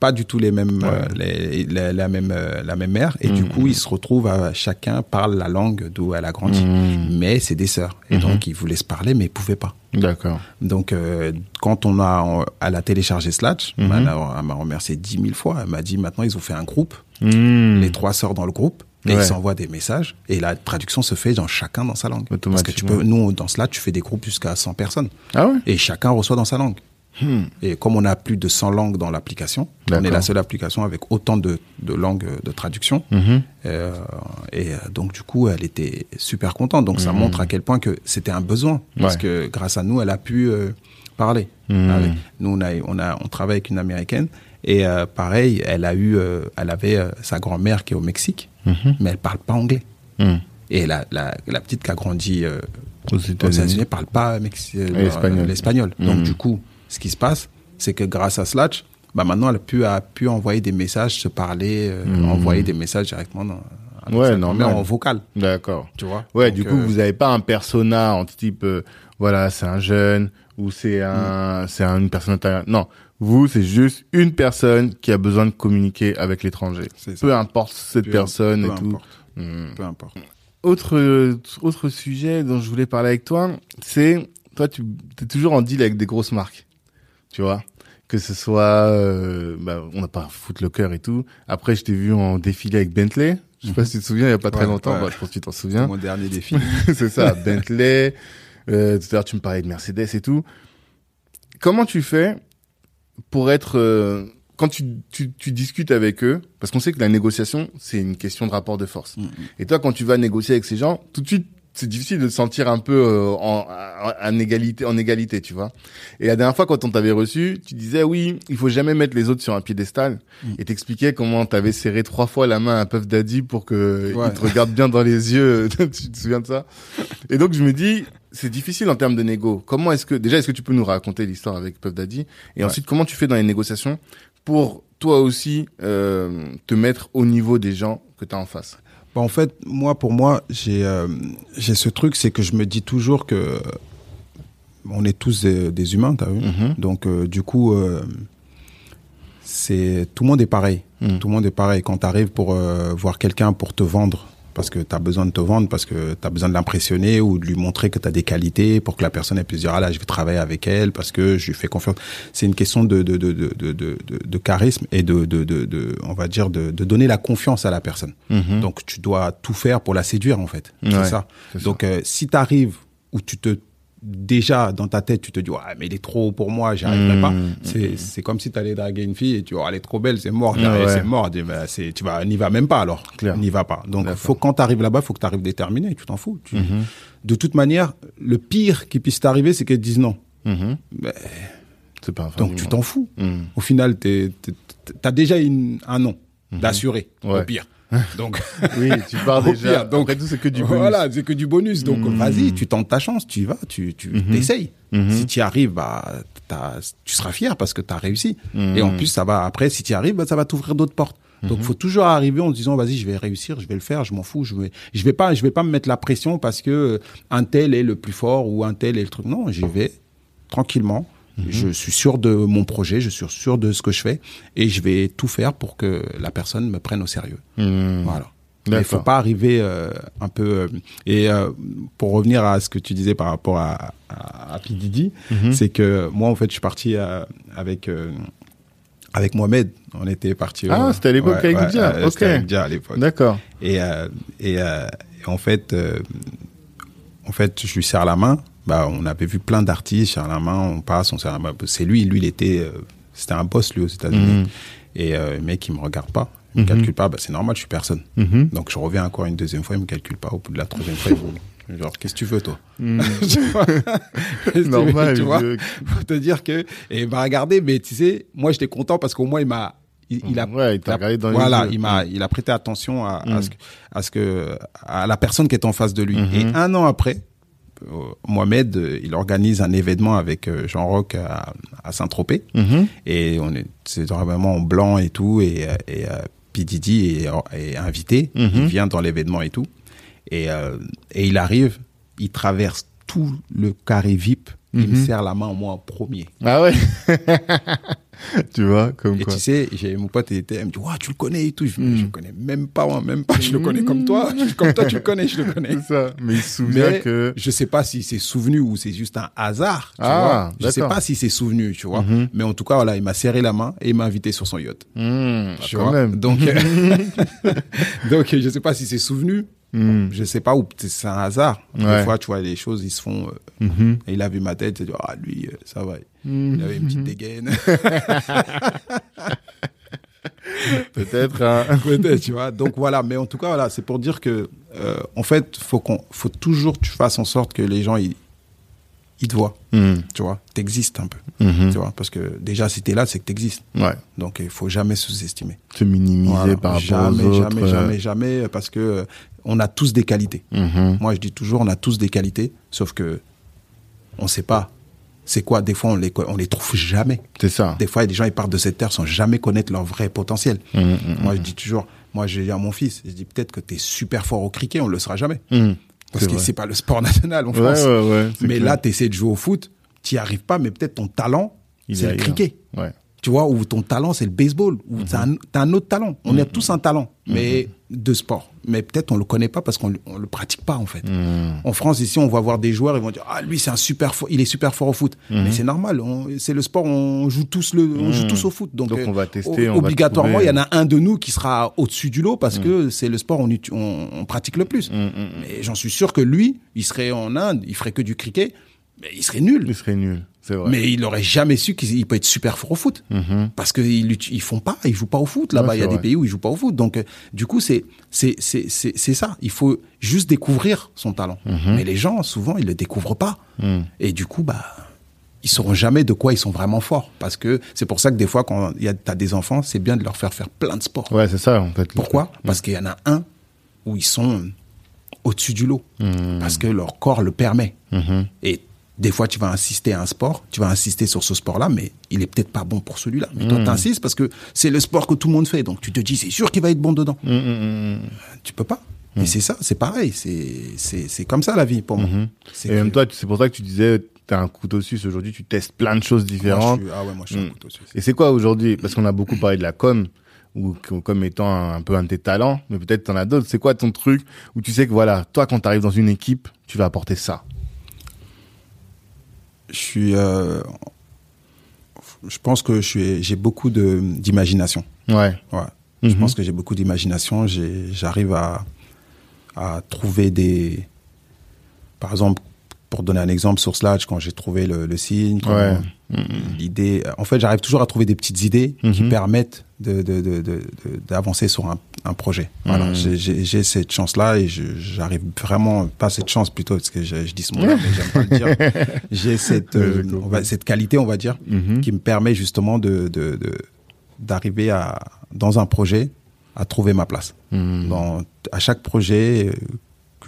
pas du tout les mêmes, euh, Ouais. les- la, la même, euh, la même mère. Et du Mhm. coup, ils se retrouvent à chacun parle la langue d'où elle a grandi. Mhm. Mais c'est des sœurs. Et Mhm. donc, ils voulaient se parler, mais ils pouvaient pas. D'accord. Donc, euh, quand on a, elle a téléchargé Slash, elle elle m'a remercié dix mille fois. Elle m'a dit, maintenant, ils ont fait un groupe, Mhm. les trois sœurs dans le groupe, et Ouais. ils s'envoient des messages. Et la traduction se fait dans chacun dans sa langue. Parce que tu peux, nous, dans Slash, tu fais des groupes jusqu'à 100 personnes. Ah ouais Et chacun reçoit dans sa langue. Hmm. Et comme on a plus de 100 langues dans l'application, on est la seule application avec autant de, de langues de traduction. Mhm. Euh, et euh, donc du coup, elle était super contente. Donc ça montre à quel point que c'était un besoin, parce Ouais. que grâce à nous, elle a pu euh, parler. Avec- Nous, on a, on a, on travaille avec une américaine. Et euh, pareil, elle a eu, elle avait sa grand-mère qui est au Mexique, mais elle parle pas anglais. Et la, la, la petite qui a grandi Aux États-Unis. États-Unis parle pas L'espagnol. Donc du coup, ce qui se passe, c'est que grâce à Slash, bah maintenant elle a pu, a pu envoyer des messages, se parler, euh, Mhm. envoyer des messages directement dans, Ouais, normal. grand-mère en vocal, D'accord. tu vois? Ouais, Donc, du coup, euh, vous avez pas un persona en type, euh, voilà, c'est un jeune, ou c'est un, c'est un- une personne intérieure. Non, vous, c'est juste une personne qui a besoin de communiquer avec l'étranger. C'est. Peu importe cette Peu- personne peu et tout. importe. Hmm. Peu importe. Autre, autre sujet dont je voulais parler avec toi, c'est, toi, tu es toujours en deal avec des grosses marques. Tu vois? Que ce soit, euh, bah, on n'a pas Footlocker et tout. Après, je t'ai vu en défilé avec Bentley. Je sais pas si tu te souviens, il y a pas très longtemps. ouais. Bah, je pense que tu t'en souviens. mon dernier défi. c'est ça, Bentley. Euh, tout à l'heure, tu me parlais de Mercedes et tout. Comment tu fais pour être euh, quand tu, tu, tu discutes avec eux, parce qu'on sait que la négociation c'est une question de rapport de force. Mhm. Et toi, quand tu vas négocier avec ces gens, tout de suite c'est difficile de te sentir un peu euh, en, en, égalité, en égalité, tu vois. Et la dernière fois, quand on t'avait reçu, tu disais oui, il faut jamais mettre les autres sur un piédestal. Mm. Et t'expliquais comment t'avais serré trois fois la main à Puff Daddy pour que Ouais. il te regarde bien dans les yeux. tu te souviens de ça? Et donc je me dis, c'est difficile en termes de négo. Comment est-ce que déjà est-ce que tu peux nous raconter l'histoire avec Puff Daddy? Et Ouais. ensuite, comment tu fais dans les négociations pour toi aussi euh, te mettre au niveau des gens que tu as en face? Bah, en fait, moi, pour moi, j'ai euh, j'ai ce truc, c'est que je me dis toujours que euh, on est tous des, des humains, t'as vu Mhm. Donc, euh, du coup, euh, c'est tout le monde est pareil. Mhm. Tout le monde est pareil. Quand tu arrives pour voir quelqu'un pour te vendre, parce que tu as besoin de te vendre, parce que tu as besoin de l'impressionner ou de lui montrer que tu as des qualités pour que la personne ait pu se dire, ah là, je vais travailler avec elle parce que je lui fais confiance. C'est une question de, de, de, de, de, charisme et de, de, on va dire, de, donner la confiance à la personne. Mhm. Donc, tu dois tout faire pour la séduire, en fait. Ouais, c'est ça. Donc, euh, si tu arrives où tu te déjà dans ta tête tu te dis ouais mais il est trop haut pour moi j'y arriverai Mmh, pas mmh, c'est comme si tu allais draguer une fille et tu dis oh, elle est trop belle c'est mort Ouais, c'est mort. Bah, c'est tu vas n'y va même pas alors. N'y va pas. Donc D'accord. faut quand tu arrives là-bas faut que tu arrives déterminé tu t'en fous. Tu- de toute manière le pire qui puisse t'arriver c'est qu'elles te disent non. C'est pas donc tu t'en fous. Au final tu as déjà une, un nom d'assuré Mhm. Ouais. au pire donc Oui, tu pars déjà. pire, donc- Après tout, c'est que du bonus. Voilà, c'est que du bonus. Donc, Mhm. vas-y, tu tentes ta chance, tu y vas, tu, tu t'essayes. Mhm. Si tu y arrives, bah, tu seras fier parce que tu as réussi. Mhm. Et en plus, ça va, après, si tu y arrives, bah, ça va t'ouvrir d'autres portes. Donc, faut toujours arriver en se disant, vas-y, je vais réussir, je vais le faire, je m'en fous, je vais, je vais pas, je vais pas me mettre la pression parce que un tel est le plus fort ou un tel est le truc. Non, j'y vais tranquillement. Mhm. Je suis sûr de mon projet, je suis sûr de ce que je fais et je vais tout faire pour que la personne me prenne au sérieux. Mhm. Voilà. Il faut pas arriver euh, un peu. euh, et euh, pour revenir à ce que tu disais par rapport à, à, Mhm. c'est que moi, en fait, je suis parti avec avec Mohamed. On était parti. Ah, c'était à l'époque avec Dia, c'était ok. Dia à l'époque. D'accord. Et et, et en fait, en fait, je lui serre la main. Bah, on avait vu plein d'artistes, main, on passe, on. C'est lui, lui, il était, euh, c'était un boss lui aux États-Unis. Mhm. Et euh, le mec, il me regarde pas, il me Mhm. calcule pas. Bah, c'est normal, je suis personne. Mhm. Donc je reviens encore une deuxième fois, il me calcule pas. Au bout de la troisième fois, il me genre qu'est-ce que tu veux toi? Veux, Normal. tu vois? Faut te dire que et il m'a regardé, mais tu sais, moi j'étais content parce qu'au moins il m'a il, il a Ouais, il a- regardé dans voilà, il m'a il a prêté attention à, à ce que à ce que à la personne qui est en face de lui. Et un an après. Euh, Mohamed, euh, il organise un événement avec euh, Jean Roch à, à Saint-Tropez Mhm. et on est c'est vraiment en blanc et tout et et P est, est invité Mhm. il vient dans l'événement et tout et et il arrive il traverse tout le carré VIP il me Mhm. serre la main moi en premier Ah ouais? tu vois, comme et quoi. tu sais j'ai mon pote il était il me dit Ouah, tu le connais et tout je, Mhm. je le connais même pas moi, même pas je le connais comme toi comme toi tu le connais je le connais C'est ça. Mais il se souvient mais que. je sais pas si c'est souvenu ou c'est juste un hasard. Tu Ah, vois. Je sais pas si c'est souvenu, tu vois. Mhm. Mais en tout cas, voilà, il m'a serré la main et il m'a invité sur son yacht. Mhm. Tu Quand vois. même. Donc, donc, je sais pas si c'est souvenu. Mhm. Je sais pas peut-être c'est un hasard. Ouais. Des fois, tu vois, les choses, ils se font. euh, Mhm. et il a vu ma tête, il dit, ah, lui, euh, ça va. Il Mhm. avait une petite dégaine. Peut-être. hein. Peut-être, tu vois. Donc voilà, mais en tout cas, voilà, c'est pour dire que, euh, en fait, faut qu'on, faut toujours que tu fasses en sorte que les gens, ils, ils te voient, Mhm. tu vois. T'existes un peu, Mhm. tu vois. Parce que déjà, si t'es là, c'est que t'existes. Ouais. Donc, il faut jamais sous-estimer. Se minimiser Voilà. par rapport jamais, aux autres. jamais, jamais, jamais, parce que on a tous des qualités. Mhm. Moi, je dis toujours, on a tous des qualités, sauf que on sait pas. C'est quoi Des fois, on les, on les trouve jamais. C'est ça. Des fois, il y a des gens, ils partent de cette terre sans jamais connaître leur vrai potentiel. Mhm, mhm, Moi, je dis toujours, moi, je dis à mon fils, je dis peut-être que tu es super fort au cricket, on le saura jamais. Parce que c'est pas le sport national en Ouais, France. ouais, ouais. c'est Mais clair. là, tu essaies de jouer au foot, tu n'y arrives pas, mais peut-être ton talent, c'est est le cricket. Tu vois, ou ton talent, c'est le baseball, ou t'as un, t'as un autre talent. On a tous un talent, mais de sport. Mais peut-être on le connaît pas parce qu'on on le pratique pas, en fait. En France, ici, on va voir des joueurs, ils vont dire, ah, lui, c'est un super fort, il est super fort au foot. Mais c'est normal, c'est le sport, on joue tous le, on joue tous au foot. Donc, Donc, euh, on va tester, o- on va obligatoirement, il y en a un de nous qui sera au-dessus du lot parce que c'est le sport on, on, on pratique le plus. Mais j'en suis sûr que lui, il serait en Inde, il ferait que du cricket, mais il serait nul. Il serait nul. C'est vrai. Mais il aurait jamais su qu'il il peut être super fort au foot. Parce qu'ils ils font pas, ils jouent pas au foot. Là-bas, il y a des pays où ils jouent pas au foot. Donc, euh, du coup, c'est, ça. Il faut juste découvrir son talent. Mais les gens, souvent, ils le découvrent pas. Et du coup, bah, ils sauront jamais de quoi ils sont vraiment forts. Parce que c'est pour ça que des fois, quand il y a, t'as des enfants, c'est bien de leur faire faire plein de sports. Ouais, c'est ça, en fait. Pourquoi? Parce qu'il y en a un où ils sont au-dessus du lot. Parce que leur corps le permet. Et des fois, tu vas insister à un sport, tu vas insister sur ce sport-là, mais il est peut-être pas bon pour celui-là. Mais toi, t'insistes parce que c'est le sport que tout le monde fait. Donc tu te dis, c'est sûr qu'il va être bon dedans. Euh, Tu peux pas. Et c'est ça, c'est pareil. C'est, comme ça la vie pour moi. C'est Et même toi, c'est pour ça que tu disais, t'as un couteau suisse aujourd'hui, tu testes plein de choses moi, je différentes. suis- ah ouais, moi, je suis un Mm. couteau suisse. Et c'est quoi aujourd'hui? Parce qu'on a beaucoup parlé de la com, ou comme étant un, un peu un de tes talents, mais peut-être t'en as d'autres. C'est quoi ton truc où tu sais que voilà, toi quand t'arrives dans une équipe, tu vas apporter ça? Je suis euh, je pense que j'ai beaucoup d'imagination Ouais. ouais je Mhm. pense que j'ai beaucoup d'imagination j'arrive à à trouver des par exemple pour donner un exemple sur Slash quand j'ai trouvé le, le signe Ouais. l'idée en fait j'arrive toujours à trouver des petites idées qui Mhm. permettent de de de de- de- d'avancer sur un, un projet. Voilà Mhm. j'ai- cette chance là et j'arrive vraiment pas cette chance plutôt parce que je, je dis ce mot là mais j'aime pas le dire. J'ai cette euh, on va- cette qualité on va dire qui me permet justement de d'arriver à dans un projet à trouver ma place. Dans à chaque projet euh,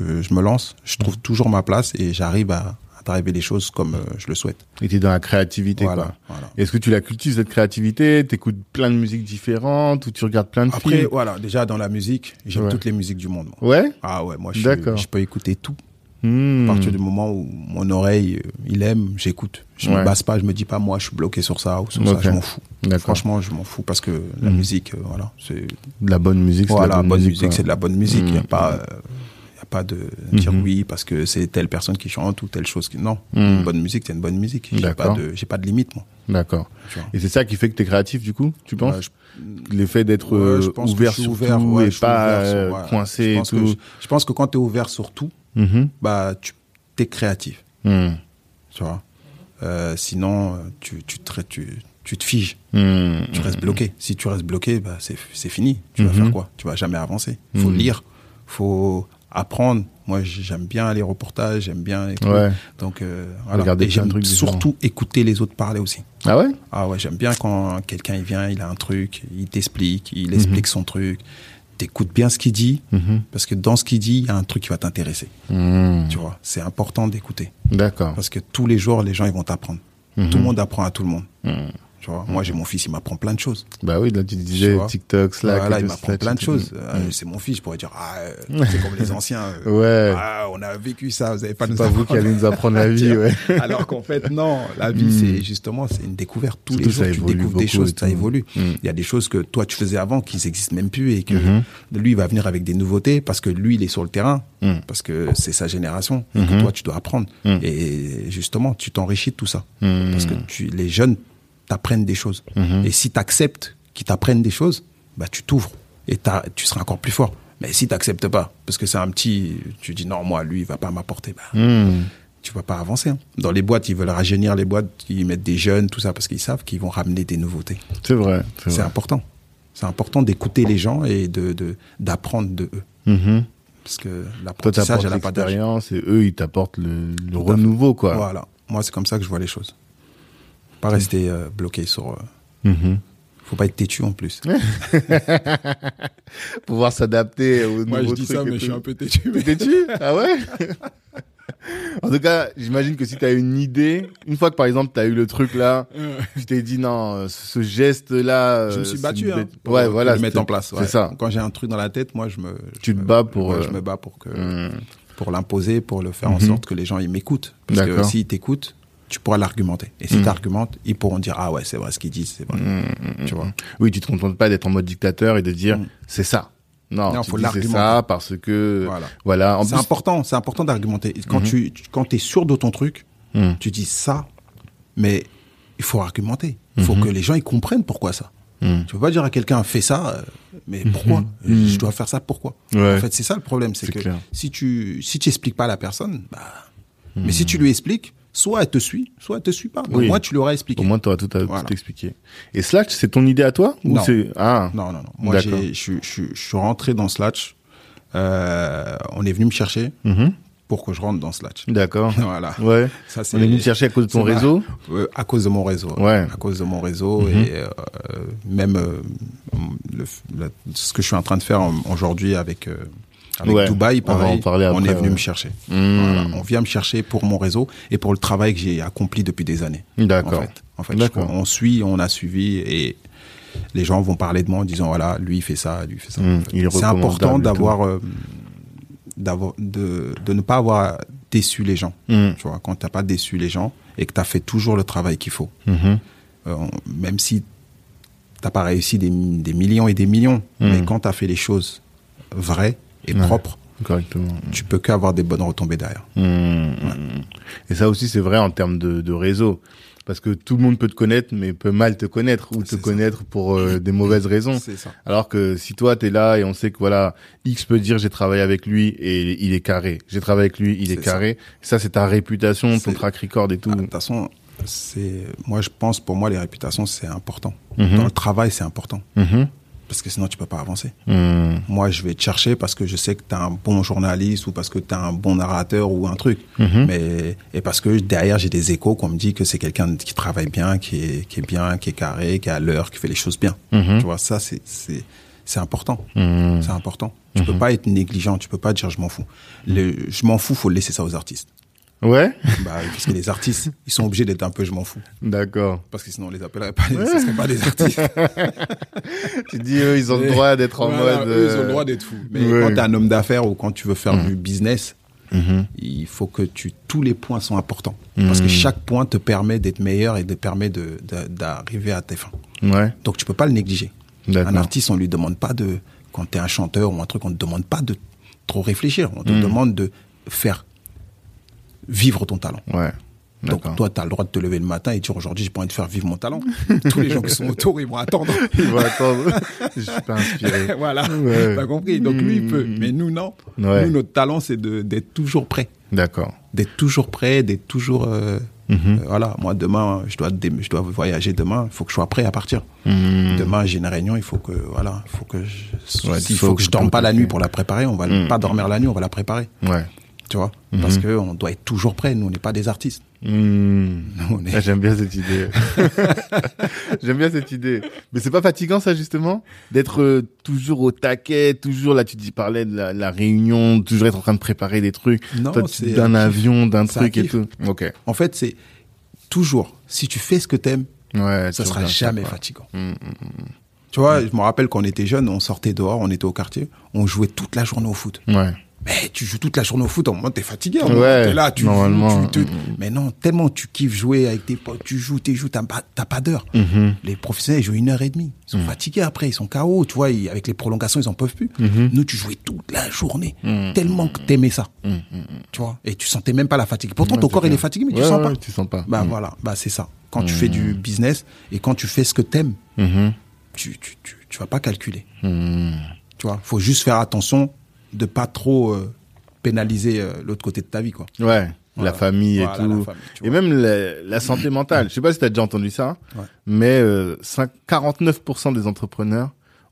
que je me lance je trouve toujours ma place et j'arrive à, à driver les choses comme euh, je le souhaite Et t'es dans la créativité, voilà, quoi. voilà. Est-ce que tu la cultives cette créativité? T'écoutes plein de musiques différentes ou tu regardes plein de après films? voilà déjà dans la musique j'aime Ouais. toutes les musiques du monde moi. Ouais? ah ouais moi je, je peux écouter tout Hmm. à partir du moment où mon oreille euh, il aime j'écoute je Ouais. me base pas je me dis pas moi je suis bloqué sur ça ou sur ça je m'en fous franchement je m'en fous parce que la Mhm. musique euh, voilà c'est De la bonne musique, c'est de voilà la bonne, bonne musique. c'est de la bonne musique il y a Mhm. pas euh, pas de dire Mhm. oui parce que c'est telle personne qui chante ou telle chose qui non Mhm. une bonne musique c'est une bonne musique j'ai pas de j'ai pas de limite moi D'accord. tu. Et c'est ça qui fait que t'es créatif, du coup, tu penses? Je- L'effet d'être euh, ouvert sur ouvert, tout ouais, et pas sur- euh, ouais. coincé Je et pense que tout. je, je pense que quand tu es ouvert sur tout, Mhm. bah tu es créatif, tu vois. Euh, sinon, tu, tu, te, tu, tu te figes, tu restes bloqué. Si tu restes bloqué, bah c'est fini. Tu vas faire quoi? Tu vas jamais avancer. Il faut lire, faut apprendre. Moi, j'aime bien les reportages, j'aime bien les trucs. Ouais. Donc, euh, voilà. Et j'aime surtout écouter les autres parler aussi. Ah ouais? Ah ouais, j'aime bien quand quelqu'un il vient, il a un truc, il t'explique, Mhm. il explique son truc. T'écoutes bien ce qu'il dit, Mhm. parce que dans ce qu'il dit, il y a un truc qui va t'intéresser. Hmm. Tu vois, c'est important d'écouter. D'accord. Parce que tous les jours, les gens, ils vont t'apprendre. Mhm. Tout le monde apprend à tout le monde. Tu vois, moi, j'ai mon fils, il m'apprend plein de choses. Bah oui, là tu disais Tu. TikTok, Slack. Voilà, et il m'apprend plein de choses. Euh, Hmm. C'est mon fils, je pourrais dire, ah, c'est comme les anciens. euh, Ouais. Ah, on a vécu ça, vous avez pas nous pas vous qui allez nous apprendre la vie, ouais. Alors qu'en fait, non, la vie, Hmm. c'est justement, c'est une découverte. Tous Surtout, les jours, tu découvres des choses, ça évolue. Il y a des choses que toi, tu faisais avant qui n'existent même plus et que Mhm. lui, il va venir avec des nouveautés parce que lui, il est sur le terrain, parce que c'est sa génération et que Mhm. toi, tu dois apprendre. Et justement, tu t'enrichis de tout ça. Parce que tu, les jeunes t'apprennent des choses. Mhm. Et si tu acceptes qu'ils t'apprennent des choses, bah, tu t'ouvres et tu seras encore plus fort. Mais si tu n'acceptes pas, parce que c'est un petit, tu dis non, moi, lui, il va pas m'apporter, bah, Hmm. tu vas pas avancer. hein. Dans les boîtes, ils veulent rajeunir les boîtes, ils mettent des jeunes, tout ça, parce qu'ils savent qu'ils vont ramener des nouveautés. C'est vrai. C'est important. C'est important d'écouter les gens et de d'apprendre de, eux. Mhm. Parce que l'apprentissage, elle n'a pas d'âge. l'expérience et eux, ils t'apportent le, le renouveau, quoi. Voilà. Moi, c'est comme ça que je vois les choses. Pas rester euh, bloqué sur. euh, Mhm. faut pas être têtu en plus. Pouvoir s'adapter aux Moi, je nouveaux dis ça, mais je suis un peu têtu. mais- T'es-tu Ah ouais? En tout cas, j'imagine que si tu as une idée, une fois que par exemple tu as eu le truc là, tu t'es dit non, euh, ce geste là. Je me suis battu, hein, pour, ouais, voilà, le mettre en place. C'est ça. Quand j'ai un truc dans la tête, moi, je me. Tu je te me- bats pour, ouais, euh, Je me bats pour que Hmm. pour l'imposer, pour le faire en Mhm. sorte que les gens ils m'écoutent. Parce que s'ils t'écoutent, tu pourras l'argumenter. Et si Mm. tu argumentes, ils pourront dire ah ouais c'est vrai ce qu'ils disent, c'est vrai. Mm, Tu vois. Oui, tu te contentes pas d'être en mode dictateur et de dire Mm. c'est ça. Non, Non, tu faut dis c'est l'argumenter. ça parce que Voilà. C'est plus, important, c'est important d'argumenter. Quand tu tu- quand es sûr de ton truc, Mm. tu dis ça, mais il faut argumenter. Il faut Mhm. que les gens ils comprennent pourquoi ça. Mm. Tu peux pas dire à quelqu'un fais ça, euh, mais pourquoi Mhm. Je dois faire ça pourquoi Ouais. En fait, c'est ça le problème, c'est que clair. si tu si tu expliques pas à la personne, bah, mais si tu lui expliques, soit elle te suit, soit elle te suit pas. Oui. Au moins tu lui auras expliqué. Au moins, tu auras tout, à, Voilà. tout expliqué. Et Slack, c'est ton idée à toi ou Non. ah Non, non, non. Moi, je suis- rentré dans Slash. Euh, on est venu me chercher Mhm. pour que je rentre dans Slash. D'accord. Voilà. Ouais. Ça, c'est- On est venu te chercher à cause de ton réseau. Euh, à cause de mon réseau. Ouais. À cause de mon réseau Mhm. et euh, même euh, le- le- ce que je suis en train de faire aujourd'hui avec, avec Ouais. Dubaï, On pareil, on après, est venu ouais. me chercher. Mmh. Voilà. On vient me chercher pour mon réseau et pour le travail que j'ai accompli depuis des années. En D'accord. fait, en fait D'accord. on suit, on a suivi et les gens vont parler de moi en disant voilà, lui il fait ça, lui il fait ça. Mmh, En fait. il est C'est important d'avoir, euh, d'avoir, de, de ne pas avoir déçu les gens. Mhm. Tu vois, quand t'as pas déçu les gens et que tu as fait toujours le travail qu'il faut, Mhm. euh, même si t'as pas réussi des, des millions et des millions, mais quand tu as fait les choses vraies et Ouais. propres, Correctement. tu peux qu'avoir des bonnes retombées derrière. Mmh. Et ça aussi, c'est vrai en termes de, de réseau. Parce que tout le monde peut te connaître, mais peut mal te connaître ou te ça. connaître pour euh, des mauvaises raisons. C'est ça. Alors que si toi, t'es là et on sait que voilà, X peut dire j'ai travaillé avec lui et il est carré. J'ai travaillé avec lui, il est, carré. Ça, c'est ta réputation, ton track record et tout. Ah, De toute façon, c'est moi je pense pour moi les réputations c'est important. Dans le travail c'est important. Parce que sinon tu peux pas avancer. Mmh. Moi je vais te chercher parce que je sais que tu as un bon journaliste ou parce que tu as un bon narrateur ou un truc. Mhm. Mais et parce que derrière j'ai des échos qu'on me dit que c'est quelqu'un qui travaille bien, qui est qui est bien, qui est carré, qui est à l'heure, qui fait les choses bien. Mhm. Tu vois ça c'est c'est c'est important. Mmh. C'est important. Tu peux pas être négligent, tu peux pas dire je m'en fous. Le je m'en fous, faut laisser ça aux artistes. Ouais. Bah, parce que les artistes, ils sont obligés d'être un peu je m'en fous. D'accord. Parce que sinon on les appellerait pas, ce seraient pas des artistes. Tu dis eux, ils ont le droit d'être en Voilà, mode. eux, ils ont euh, le droit d'être fous. Mais ouais. quand t'es un homme d'affaires ou quand tu veux faire du business, Mhm. il faut que tu, tous les points sont importants. Parce que chaque point te permet d'être meilleur et te permet d'arriver à tes fins. Ouais. Donc tu peux pas le négliger. Un artiste, on lui demande pas de, quand t'es un chanteur ou un truc, on te demande pas de trop réfléchir. On te demande de faire vivre ton talent. Ouais. Donc toi, tu as le droit de te lever le matin et dire aujourd'hui, j'ai pas envie de faire vivre mon talent. Tous les gens qui sont autour, ils vont attendre. Il va attendre. Je suis pas inspiré. voilà, Ouais. t'as compris? Donc lui, il peut, Mm. mais nous, non. Ouais. Nous, notre talent, c'est d'être toujours prêt. D'accord. D'être toujours prêt, d'être toujours... euh, Mhm. euh, voilà, moi, demain, je dois, je dois voyager demain, il faut que je sois prêt à partir. Mhm. Demain, j'ai une réunion, il faut que, voilà, il faut que je, Ouais, faut faut que je que dorme pas la nuit pour la préparer, on va Mm. pas dormir la nuit, on va la préparer. Ouais. Tu vois? Mhm. Parce que on doit être toujours prêt, nous, on n'est pas des artistes. Hmm. Est- Ah, J'aime bien cette idée. J'aime bien cette idée. Mais c'est pas fatigant ça justement d'être euh, toujours au taquet, toujours là tu dis parlais de la, la réunion, toujours être en train de préparer des trucs, d'un avion, d'un truc et tout. Ok. En fait, c'est toujours, si tu fais ce que t'aimes, Ouais. ça sera jamais fatigant. Hmm, Tu vois, je me rappelle quand on était jeunes, on sortait dehors, on était au quartier, on jouait toute la journée au foot. hmm. Ouais. Mais tu joues toute la journée au foot, au moment t'es fatigué, Ouais, moment t'es là, tu joues, tu te- mm, Mais non, tellement tu kiffes jouer avec tes potes, tu joues, tu joues, t'as pas, t'as pas d'heure. Mhm. Les professionnels, ils jouent une heure et demie. Ils sont fatigués après, ils sont KO, tu vois, ils- avec les prolongations, ils en peuvent plus. Mhm. Nous, tu jouais toute la journée, tellement que t'aimais ça. Tu vois, et tu sentais même pas la fatigue. Pourtant, Ouais, ton corps, il est fatigué, mais tu Ouais, sens ouais, pas. Tu sens pas. Bah voilà, bah c'est ça. Quand tu fais du business et quand tu fais ce que t'aimes, Mhm. tu, tu, tu, tu vas pas calculer. Tu vois, faut juste faire attention de pas trop euh, pénaliser euh, l'autre côté de ta vie, quoi. Ouais. Voilà. La famille et Voilà, tout. la famille, et même la, la santé mentale. Je sais pas si tu as déjà entendu ça, Ouais. mais euh, cinq- 49% des entrepreneurs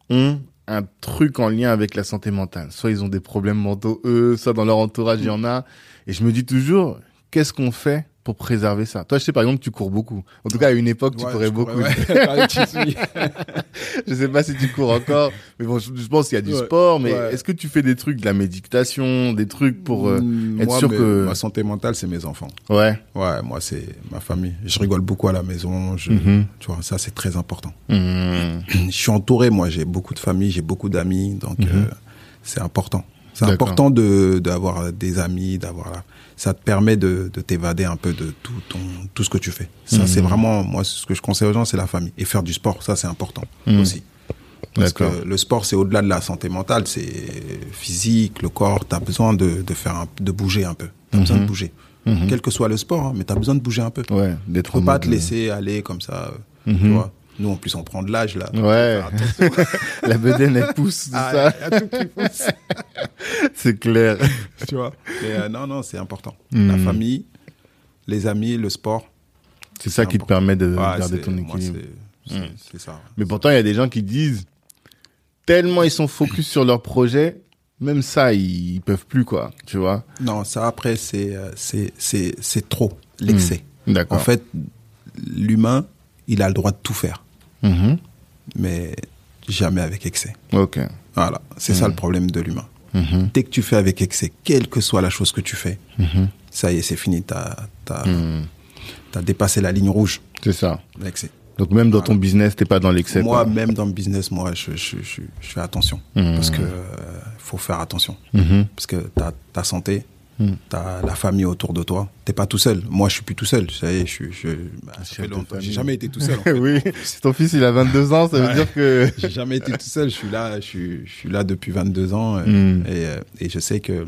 ont un truc en lien avec la santé mentale. Soit ils ont des problèmes mentaux, eux, soit dans leur entourage, il y en a. Et je me dis toujours, qu'est-ce qu'on fait pour préserver ça Toi, je sais par exemple, tu cours beaucoup. En tout cas, à une époque, tu Ouais, courais je beaucoup. pourrais, ouais, je sais pas si tu cours encore, mais bon, je, je pense qu'il y a du Ouais, sport. Mais est-ce que tu fais des trucs, de la méditation, des trucs pour euh, Mm, être moi, sûr que ma santé mentale, c'est mes enfants. ouais. Ouais, moi, c'est ma famille. Je rigole beaucoup à la maison. Je, Mhm. Tu vois, ça, c'est très important. Mmh. Je suis entouré, moi, j'ai beaucoup de famille, j'ai beaucoup d'amis, donc Mhm. euh, c'est important. C'est important de d'avoir des amis, d'avoir. Ça te permet de, de t'évader un peu de tout ton tout ce que tu fais. Ça, c'est Mhm. vraiment moi ce que je conseille aux gens, c'est la famille et faire du sport. Ça, c'est important Mhm. aussi. Parce que le sport, c'est au-delà de la santé mentale, c'est physique, le corps. T'as besoin de, de faire un- de bouger un peu. T'as besoin de bouger, Mhm. quel que soit le sport, hein, mais t'as besoin de bouger un peu. Ouais, Tu d'être peux en pas te laisser aller comme ça. euh. Tu vois. Nous, en plus, on prend de l'âge là. Ouais. La bedaine, elle pousse, tout Ah, ça. y a tout qui pousse. C'est clair. tu vois. Mais euh, non, non, c'est important. La famille, les amis, le sport. C'est ça qui te permet de garder ton équilibre. c'est- Mm. c'est ça. Mais pourtant, il y a des gens qui disent, tellement ils sont focus sur leur projet, même ça, ils, ils peuvent plus, quoi. Tu vois? Non, ça après, c'est euh, c'est trop l'excès. D'accord. En fait, l'humain, il a le droit de tout faire, Mhm. mais jamais avec excès. Ok. Voilà, c'est ça le problème de l'humain. Mhm. Dès que tu fais avec excès, quelle que soit la chose que tu fais, Mhm. ça y est, c'est fini. T'as as, Mhm. dépassé la ligne rouge. C'est ça. L'excès. Donc même dans ton business, t'es pas dans l'excès. Moi, quoi. même dans le business, moi, je, je, je, je fais attention. Mhm. Parce que euh, faut faire attention. Mhm. Parce que ta santé, Mhm. t'as la famille autour de toi. T'es pas tout seul. Moi, je suis plus tout seul. Ça y est, je, suis- je, bah. J'ai jamais été tout seul. en fait. oui. Si ton fils il a 22 ans, ça veut Ouais. dire que. J'ai jamais été tout seul. Je suis là, je suis, je suis là depuis 22 ans. euh, Mm. Et, euh, et je sais que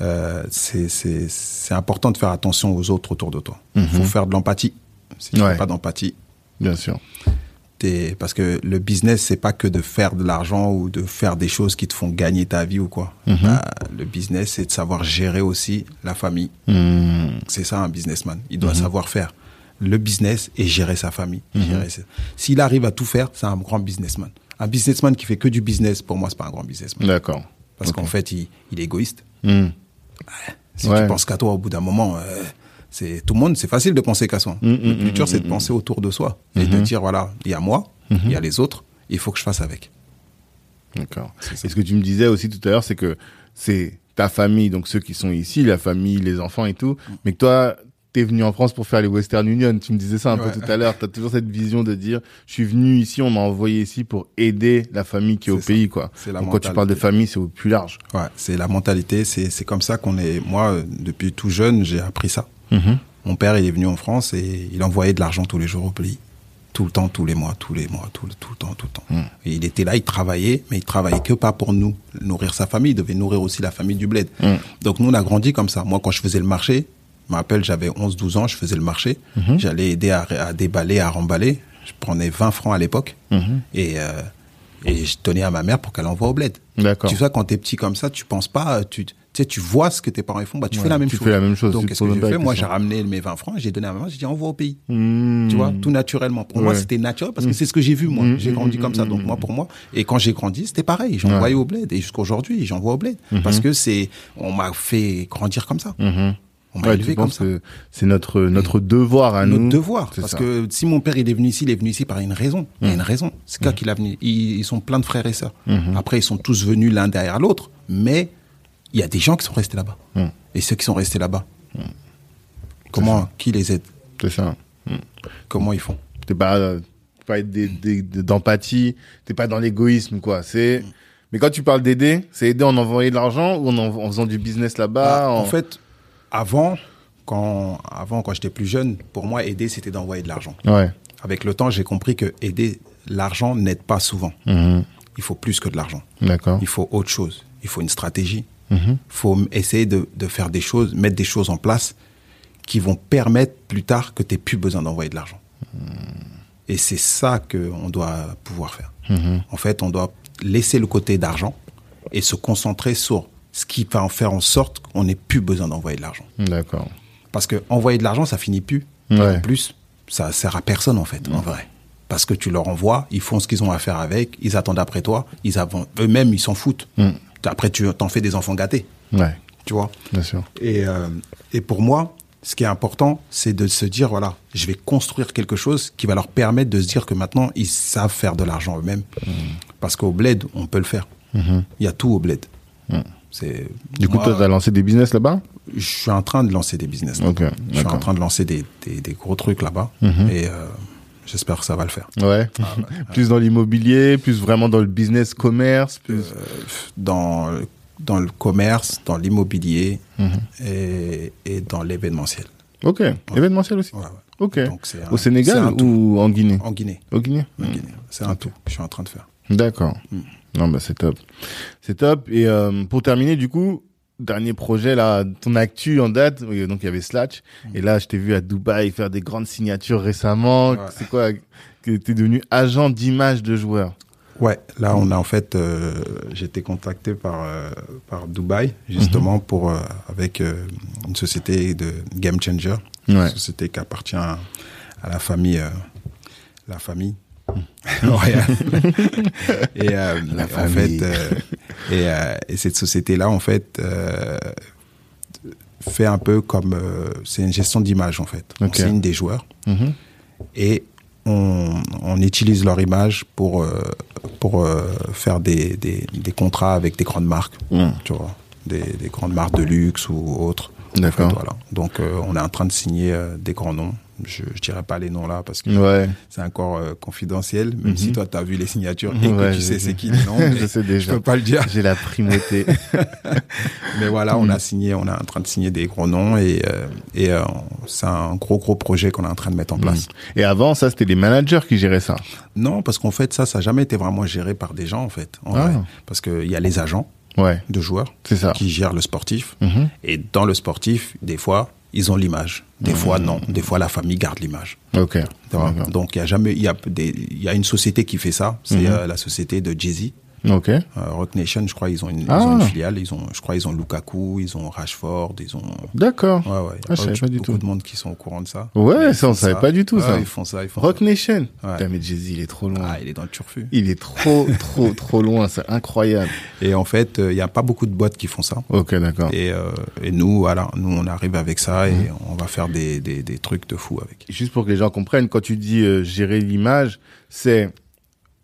euh, c'est important de faire attention aux autres autour de toi. Il Mhm. faut faire de l'empathie. Si tu Ouais. fais pas d'empathie, Bien sûr. T'es- parce que le business, c'est pas que de faire de l'argent ou de faire des choses qui te font gagner ta vie ou quoi. Mhm. Bah, le business, c'est de savoir gérer aussi la famille. Mhm. C'est ça un businessman. Il doit savoir faire le business et gérer sa famille. gérer ses- S'il arrive à tout faire, c'est un grand businessman. Un businessman qui fait que du business, pour moi, c'est pas un grand businessman. D'accord. Parce qu'en fait, il, il est égoïste. Mhm. Si Ouais. tu penses qu'à toi, au bout d'un moment, euh, c'est tout le monde, c'est facile de penser qu'à soi. Mm, mm, le plus dur, mm, c'est de penser autour de soi et de dire voilà, il y a moi, il y a les autres, il faut que je fasse avec. D'accord. Et ce que tu me disais aussi tout à l'heure, c'est que c'est ta famille, donc ceux qui sont ici, la famille, les enfants et tout, mais que toi, t'es venu en France pour faire les Western Union. Tu me disais ça un Ouais. peu tout à l'heure. T'as toujours cette vision de dire, je suis venu ici, on m'a envoyé ici pour aider la famille qui est au ça. pays, quoi. C'est la Donc quand tu parles de famille, c'est au plus large. Ouais, c'est la mentalité, c'est c'est comme ça qu'on est. Moi, depuis tout jeune, j'ai appris ça. Mhm. Mon père, il est venu en France et il envoyait de l'argent tous les jours au pays. Tout le temps, tous les mois, tous les mois, tout le, tout le temps, tout le temps. Et il était là, il travaillait, mais il travaillait que pas pour nous, nourrir sa famille, il devait nourrir aussi la famille du bled. Mm. Donc nous, on a grandi comme ça. Moi, quand je faisais le marché, je me rappelle, j'avais 11, 12 ans, je faisais le marché. Mhm. J'allais aider à, à déballer, à remballer. Je prenais 20 francs à l'époque. Mhm. Et, euh, et je donnais à ma mère pour qu'elle envoie au bled. D'accord. Tu vois, quand t'es petit comme ça, tu penses pas, tu, tu sais, tu vois ce que tes parents font, bah, tu Ouais, fais la même tu chose. fais la même chose, tu Donc, qu'est-ce que j'ai fait? Moi, j'ai ramené mes 20 francs, j'ai donné à ma maman, j'ai dit, envoie au pays. Mhm. Tu vois, tout naturellement. Pour moi, Ouais. c'était naturel parce que c'est ce que j'ai vu, moi. Mhm, J'ai grandi comme ça. Donc, moi, pour moi, et quand j'ai grandi, c'était pareil. Ouais. J'envoyais au bled. Et jusqu'aujourd'hui, j'envoie au bled. Parce que c'est, on m'a fait grandir comme ça. On m'a Ouais, élevé tu comme ça. c'est notre, notre devoir à Notre nous. devoir. C'est Parce ça. que si mon père il est venu ici, il est venu ici par une raison. Il y a une raison. C'est quoi qu'il a venu. Ils, ils sont plein de frères et sœurs. Après, ils sont tous venus l'un derrière l'autre. Mais il y a des gens qui sont restés là-bas. Mm. Et ceux qui sont restés là-bas, comment, qui les aide? C'est ça. Comment ils font? T'es pas, euh, pas d'empathie, t'es pas dans l'égoïsme, quoi. C'est, Mm. mais quand tu parles d'aider, c'est aider en envoyant de l'argent ou en, faisant du business là-bas. Ah, en... En fait, avant, quand, avant, quand j'étais plus jeune, pour moi, aider, c'était d'envoyer de l'argent. Ouais. Avec le temps, j'ai compris que aider, l'argent n'aide pas souvent. Mhm. Il faut plus que de l'argent. D'accord. Il faut autre chose. Il faut une stratégie. Mhm. Il faut m- essayer de, de faire des choses, mettre des choses en place qui vont permettre plus tard que tu n'aies plus besoin d'envoyer de l'argent. Et c'est ça qu'on doit pouvoir faire. Mhm. En fait, on doit laisser le côté d'argent et se concentrer sur ce qui va en faire en sorte qu'on n'ait plus besoin d'envoyer de l'argent. D'accord. Parce que envoyer de l'argent, ça finit plus. Ouais. En plus, ça sert à personne en fait, en vrai. Parce que tu leur envoies, ils font ce qu'ils ont à faire avec, ils attendent après toi, ils avant eux-mêmes ils s'en foutent. Mm. Après tu t'en fais des enfants gâtés, Ouais. tu vois. Bien sûr. Et euh, et pour moi, ce qui est important, c'est de se dire voilà, je vais construire quelque chose qui va leur permettre de se dire que maintenant ils savent faire de l'argent eux-mêmes. Mm. Parce qu'au bled, on peut le faire. Mhm. Il y a tout au bled. Mm. C'est Du coup, toi, t'as lancé des business là-bas? Je suis en train de lancer des business. là. Ok, je suis en train de lancer des, des, des gros trucs là-bas. Et euh, j'espère que ça va le faire. Ouais. plus dans l'immobilier, plus vraiment dans le business, commerce, plus. Euh, dans dans le commerce, dans l'immobilier Mhm. et, et dans l'événementiel. Ok. Événementiel aussi. Ouais, ouais. Ok. Donc, c'est un- Au Sénégal ou en Guinée? En Guinée. Au Guinée? En Guinée. C'est un tout que je suis en train de faire. D'accord. Mm. Non, bah c'est top. C'est top. Et euh, pour terminer, du coup, dernier projet là, ton actu en date. Donc il y avait Slatch. Et là, je t'ai vu à Dubaï faire des grandes signatures récemment. Ouais. C'est quoi Que t'es devenu agent d'image de joueurs. Ouais, là on a en fait, euh, j'ai été contacté par euh, par Dubaï justement pour euh, avec euh, une société de Game Changer, Ouais. une société qui appartient à, à la famille, la famille. Et euh, La en fait, euh, et, euh, et cette société là en fait fait un peu comme c'est une gestion d'image en fait. Ok. On signe des joueurs Mhm. et on, on utilise leur image pour pour faire des, des, des contrats avec des grandes marques, Mm. tu vois, des, des grandes marques de luxe ou autres. En D'accord. fait, voilà. Donc on est en train de signer des grands noms. Je, je dirais pas les noms là parce que Ouais. c'est encore euh, confidentiel. Même Mhm. si toi tu as vu les signatures et que tu je sais c'est qui les noms, je sais je déjà. peux pas le dire. J'ai la primauté. Mais voilà, Mhm. on a signé, on est en train de signer des gros noms et euh, et euh, c'est un gros gros projet qu'on est en train de mettre en place. Et avant, ça, c'était les managers qui géraient ça. Non, parce qu'en fait, ça, ça n'a jamais été vraiment géré par des gens, en fait. En Ah. vrai. Parce qu'il y a les agents Ouais. de joueurs ça. qui gèrent le sportif. Mhm. Et dans le sportif, des fois, ils ont l'image. Des fois, non. Des fois, la famille garde l'image. Ok. Donc, il y a jamais, il y a des, il y a une société qui fait ça. C'est Mhm. euh, la société de Jay-Z. Ok. Euh, Rock Nation, je crois, ils ont une, ils Ah. ont une filiale. Ils ont, je crois, ils ont Lukaku, ils ont Rashford, ils ont. D'accord. Ouais, ouais. Ah, je savais pas du beaucoup tout. de monde qui sont au courant de ça. Ouais, ils ça, on savait pas du tout, ça. Ouais, Ils font ça, ils font Rock ça. Nation. Ouais. Putain, mais Jay-Z, il est trop loin. Ah, il est dans le turfu. Il est trop, trop, trop loin. C'est incroyable. Et en fait, euh, il n'y a pas beaucoup de boîtes qui font ça. Ok, d'accord. Et, euh, et nous, voilà, nous, on arrive avec ça et Mhm. on va faire des, des, des trucs de fou avec. Juste pour que les gens comprennent, quand tu dis euh, gérer l'image, c'est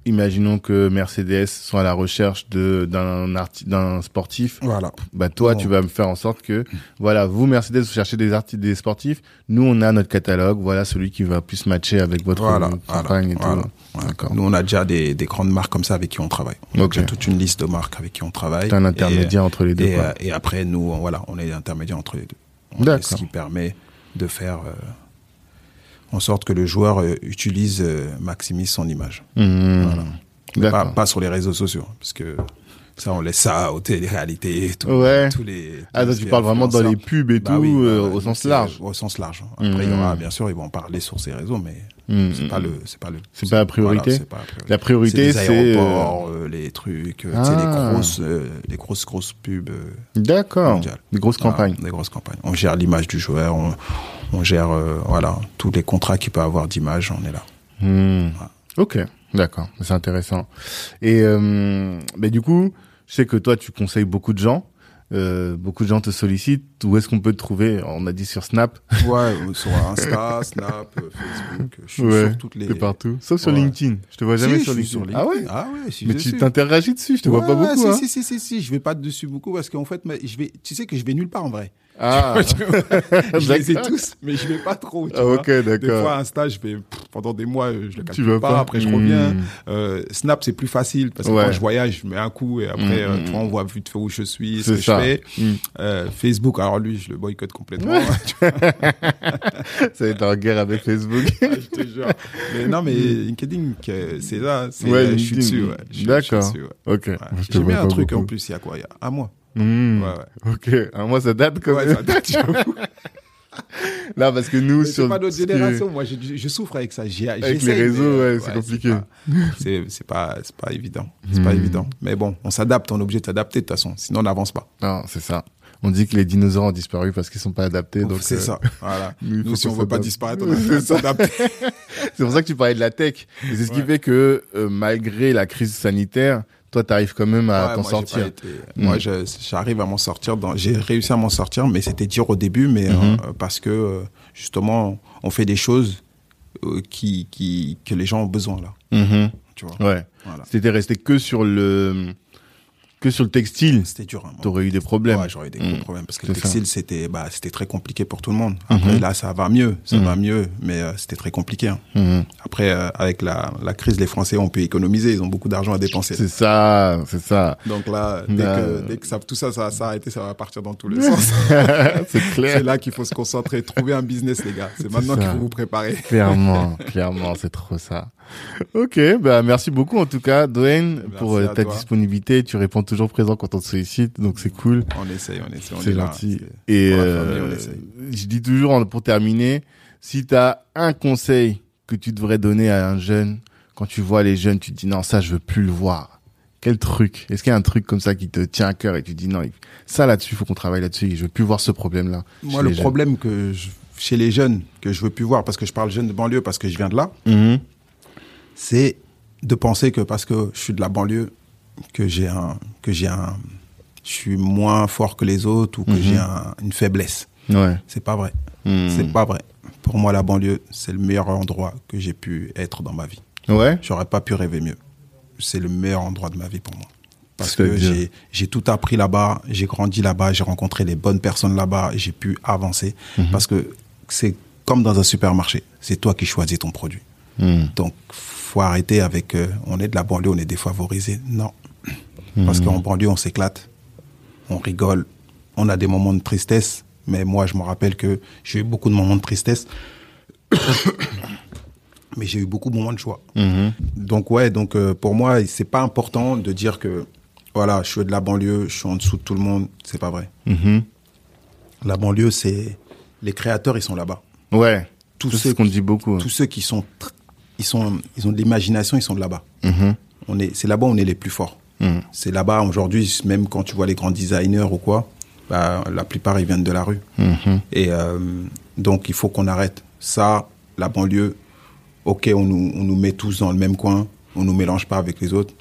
imaginons que Mercedes soit à la recherche de d'un d'un sportif. Voilà. Bah toi, tu vas me faire en sorte que voilà, vous Mercedes, vous cherchez des artistes, des sportifs. Nous, on a notre catalogue. Voilà celui qui va plus matcher avec votre Voilà, voilà, campagne et tout. D'accord. Nous, on a déjà des, des grandes marques comme ça avec qui on travaille. On a Ok. déjà toute une liste de marques avec qui on travaille. T'es un Et- intermédiaire entre les deux. Et, quoi. euh, et après, nous, on- voilà, on est intermédiaire entre les deux. D'accord. Ce qui permet de faire euh, en sorte que le joueur euh, utilise, euh, maximise son image. Mmh. Voilà. Pas, sur les réseaux sociaux, parce que ça, on laisse ça aux téléréalités et tout. Ouais. Tous les, Ah, donc les tu parles vraiment dans les pubs et Bah tout, oui, euh, au sens c'est- large. Au sens large. Après, il y aura, bien sûr, ils vont en parler sur ces réseaux, mais Mmh. c'est pas le, c'est pas le. C'est pas la priorité voilà, c'est pas la priorité. La priorité, c'est c'est. les aéroports, euh, les trucs, tu sais, Ah. les grosses, les grosses, grosses pubs. D'accord. mondiales. Des grosses voilà, campagnes. des grosses campagnes. On gère l'image du joueur, on, on gère, euh, voilà, tous les contrats qu'il peut avoir d'image, on est là. Hmm. Ok, d'accord, c'est intéressant. Et euh, ben du coup, je sais que toi, tu conseilles beaucoup de gens. Euh, beaucoup de gens te sollicitent. Où est-ce qu'on peut te trouver? On a dit sur Snap. Ouais, sur Insta, Snap, Facebook, je suis Ouais, sur toutes les. Partout. Sauf sur Ouais. LinkedIn. Je te vois jamais sur LinkedIn. Ah ouais? Ah ouais, si Mais tu t'interagis dessus. Je te vois pas beaucoup. si, hein. si, si, si, si, je vais pas dessus beaucoup parce qu'en fait, mais je vais, tu sais que je vais nulle part en vrai. Ah, je les ai tous, mais je vais pas trop. Tu Ah, vois. ok, Des fois, Insta, je vais pff, pendant des mois, euh, je le calcule pas, pas? Après, je reviens. Hmm. Euh, Snap, c'est plus facile parce que Ouais. quand je voyage, je mets un coup et après, euh, tu vois, on voit vite fait où je suis, ce que ça. je fais. Hmm. Euh, Facebook, alors lui, je le boycotte complètement. Ça va être en guerre avec Facebook. je te jure. Mais non, mais LinkedIn, c'est là, Ouais, je suis dessus. Ouais. D'accord. ok. J'ai mis un truc en plus il y a quoi? Il y a un mois. Hmm. Ouais, ouais. Ok. Un mois, ça date quand Ouais, ça date. Là, parce que nous, sur C'est pas notre génération. Moi, je, je souffre avec ça. J'y- les réseaux, ouais, c'est compliqué. pas- C'est pas, c'est pas évident. C'est pas Hmm. évident. Mais bon, on s'adapte. On est obligé de s'adapter de toute façon. Sinon, on n'avance pas. Non, c'est ça. On dit que les dinosaures ont disparu parce qu'ils sont pas adaptés. Donc c'est euh, ça. Voilà. nous, Nous, si on veut pas disparaître, on ça. s'adapter. C'est pour ça que tu parlais de la tech. C'est ce qui Ouais. fait que euh, malgré la crise sanitaire, toi, tu arrives quand même à Ouais, t'en sortir. été- Mm. Moi, j'arrive à m'en sortir. Dans... J'ai réussi à m'en sortir, mais c'était dur au début, mais Mhm. euh, parce que euh, justement, on fait des choses euh, qui, qui que les gens ont besoin là. Mhm. Tu vois. Ouais. Voilà. C'était resté que sur le que sur le textile, C'était dur. hein, t'aurais eu des problèmes. Ouais, j'aurais eu des gros Mm. problèmes parce que le ça. textile c'était bah c'était très compliqué pour tout le monde. Après Mhm. là ça va mieux, ça Mhm. va mieux, mais euh, c'était très compliqué. hein. Après euh, avec la la crise, les Français ont pu économiser, ils ont beaucoup d'argent à dépenser. C'est ça, c'est ça. Donc là, dès que dès que ça tout ça ça va s'arrêter, ça va partir dans tous les sens. c'est clair. C'est là qu'il faut se concentrer, trouver un business les gars. C'est maintenant ça. qu'il faut vous préparer. Clairement, clairement, c'est trop ça. Ok, bah merci beaucoup en tout cas, Dwayne, pour euh, ta toi. disponibilité. Tu réponds toujours présent quand on te sollicite, donc c'est cool. On essaye, on essaye, on C'est est là. gentil. Et euh, famille, je dis toujours pour terminer, si tu as un conseil que tu devrais donner à un jeune, quand tu vois les jeunes, tu te dis non, ça je veux plus le voir. Quel truc? Est-ce qu'il y a un truc comme ça qui te tient à cœur et tu dis non, ça là-dessus, il faut qu'on travaille là-dessus. Je veux plus voir ce problème-là. Moi, chez le jeunes. problème que je- chez les jeunes que je veux plus voir, parce que je parle jeunes de banlieue, parce que je viens de là, Mhm. C'est de penser que parce que je suis de la banlieue, que j'ai un, que j'ai un, je suis moins fort que les autres ou que Mhm. j'ai un- une faiblesse. Ouais. C'est pas vrai. Mhm. C'est pas vrai. Pour moi, la banlieue, c'est le meilleur endroit que j'ai pu être dans ma vie. Ouais. J'aurais pas pu rêver mieux. C'est le meilleur endroit de ma vie pour moi. Parce que j'ai, j'ai tout appris là-bas, j'ai grandi là-bas, j'ai rencontré les bonnes personnes là-bas, j'ai pu avancer. Mhm. Parce que c'est comme dans un supermarché. C'est toi qui choisis ton produit. Donc, faut arrêter avec euh, on est de la banlieue, on est défavorisé. Non. Parce qu'en banlieue, on s'éclate, on rigole, on a des moments de tristesse. Mais moi, je me rappelle que j'ai eu beaucoup de moments de tristesse. mais j'ai eu beaucoup de moments de joie. Mhm. Donc, ouais, donc euh, pour moi, c'est pas important de dire que voilà, je suis de la banlieue, je suis en dessous de tout le monde. C'est pas vrai. Mhm. La banlieue, c'est. Les créateurs, ils sont là-bas. Ouais. Tous ceux ce qu'on dit beaucoup. Tous ceux qui sont. Ils, sont, ils ont de l'imagination, ils sont de là-bas. Mhm. On est, c'est là-bas où on est les plus forts. Mhm. C'est là-bas aujourd'hui, même quand tu vois les grands designers ou quoi, bah, la plupart ils viennent de la rue. Mhm. Et euh, donc il faut qu'on arrête ça. La banlieue, ok, on nous, on nous met tous dans le même coin, on nous mélange pas avec les autres.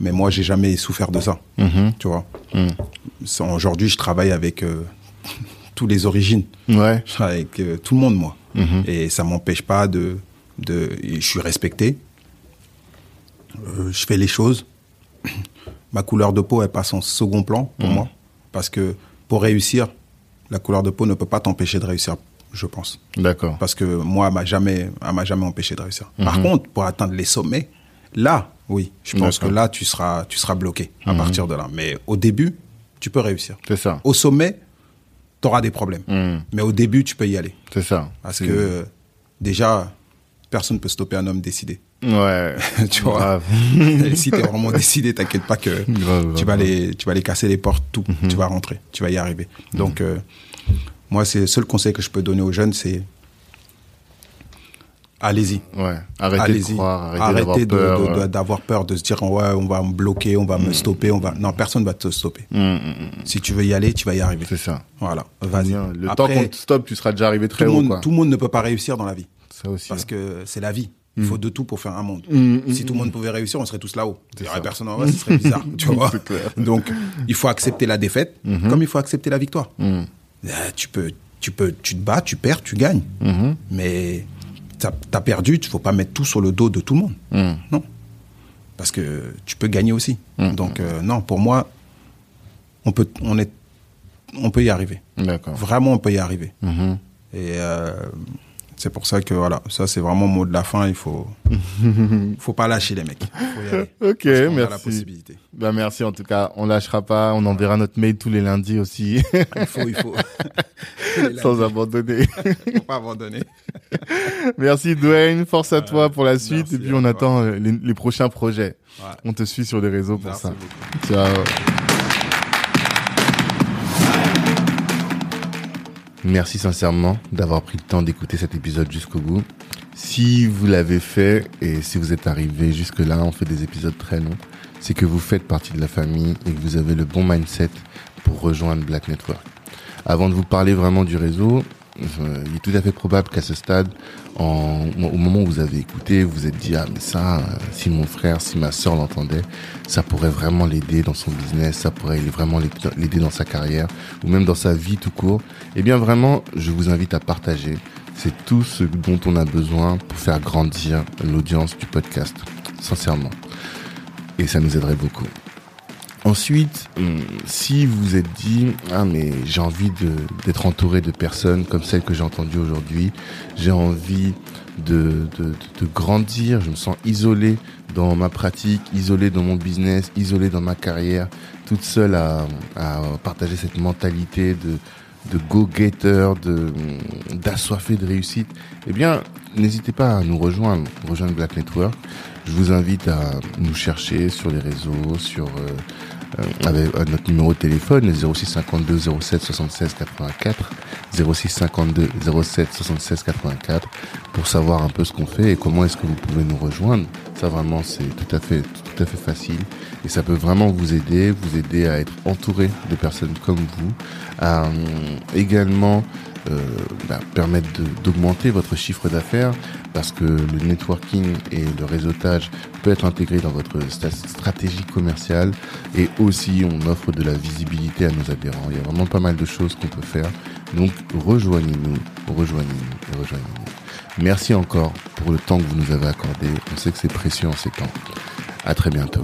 Mais moi, j'ai jamais souffert de ça, tu vois? Aujourd'hui, je travaille avec euh, tous les origines. Ouais. Avec euh, tout le monde, moi. Et ça m'empêche pas de, de. Je suis respecté. Euh, je fais les choses. Ma couleur de peau, elle passe en second plan pour Mhm. moi. Parce que pour réussir, la couleur de peau ne peut pas t'empêcher de réussir, je pense. D'accord. Parce que moi, elle m'a jamais, elle m'a jamais empêché de réussir. Par Mhm. contre, pour atteindre les sommets, là, oui, je pense que là, tu seras, tu seras bloqué à Mhm. partir de là. Mais au début, tu peux réussir. C'est ça. Au sommet, tu auras des problèmes. Mais au début, tu peux y aller. C'est ça. Parce que euh, déjà, personne ne peut stopper un homme décidé. Ouais. tu vois. Si tu es vraiment décidé, t'inquiète pas que Grave, tu, vas grave. les, tu vas les casser les portes, tout. Mhm. Tu vas rentrer, tu vas y arriver. Donc, euh, moi, c'est le seul conseil que je peux donner aux jeunes, c'est allez-y. Ouais. Arrêtez de croire, arrêtez, Arrêtez de- d'avoir peur. de- d'avoir peur, de se dire ouais, on va me bloquer, on va me stopper, on va. Non, personne va te stopper. Si tu veux y aller, tu vas y arriver. C'est ça. Voilà, vas-y. Le Après, temps qu'on te stoppe, tu seras déjà arrivé très haut, monde, quoi. tout le monde ne peut pas réussir dans la vie. Ça aussi. Parce que c'est la vie. Il faut de tout pour faire un monde. Mm, mm, si tout le monde pouvait réussir, on serait tous là-haut. Il n'y aurait personne en bas, ce serait bizarre. tu vois. Donc, il faut accepter la défaite comme il faut accepter la victoire. Tu peux, tu peux, tu te bats, tu perds, tu gagnes. mhm, Mais t'as as perdu, il faut pas mettre tout sur le dos de tout le monde. Non. Parce que tu peux gagner aussi. Mm. Donc, euh, non, pour moi, on peut, on est, on peut y arriver. Vraiment, on peut y arriver. Mhm. Et euh, c'est pour ça que voilà, ça c'est vraiment le mot de la fin. Il faut, faut pas lâcher les mecs. Faut y aller. Ok, qu'on a la merci. possibilité. Bah merci en tout cas. On lâchera pas. On enverra notre mail tous les lundis aussi, Il faut, il faut. sans abandonner. faut pas abandonner. merci Dwayne. Force à toi pour la suite. merci Et puis on attend euh, les, les prochains projets. On te suit sur les réseaux pour Merci ça. beaucoup. Ciao. Merci sincèrement d'avoir pris le temps d'écouter cet épisode jusqu'au bout. Si vous l'avez fait et si vous êtes arrivé jusque là, on fait des épisodes très longs, c'est que vous faites partie de la famille et que vous avez le bon mindset pour rejoindre Black Network. Avant de vous parler vraiment du réseau, il est tout à fait probable qu'à ce stade, en, au moment où vous avez écouté, vous vous êtes dit ah mais ça, euh, si mon frère, si ma sœur l'entendait, ça pourrait vraiment l'aider dans son business, ça pourrait vraiment l'aider dans sa carrière ou même dans sa vie tout court. Eh bien vraiment, je vous invite à partager. C'est tout ce dont on a besoin pour faire grandir l'audience du podcast, sincèrement. Et ça nous aiderait beaucoup. Ensuite, hum, si vous êtes dit ah mais j'ai envie d'être entouré de personnes comme celles que j'ai entendues aujourd'hui, j'ai envie de, de, de, grandir, je me sens isolé dans ma pratique, isolé dans mon business, isolé dans ma carrière, toute seule à, à partager cette mentalité de de go-getter, de d'assoiffé de réussite, eh bien, n'hésitez pas à nous rejoindre, rejoindre Black Network. Je vous invite à nous chercher sur les réseaux, sur euh, avec euh, notre numéro de téléphone 06 52 07 76 84 06 52 07 76 84 pour savoir un peu ce qu'on fait et comment est-ce que vous pouvez nous rejoindre. Ça vraiment c'est tout à fait tout à fait facile et ça peut vraiment vous aider, vous aider à être entouré de personnes comme vous, euh, également euh, bah, permettre d'augmenter votre chiffre d'affaires parce que le networking et le réseautage peut être intégré dans votre stratégie commerciale et aussi on offre de la visibilité à nos adhérents. Il y a vraiment pas mal de choses qu'on peut faire. Donc rejoignez-nous, rejoignez-nous, rejoignez-nous. Merci encore pour le temps que vous nous avez accordé. On sait que c'est précieux en ces temps. À très bientôt.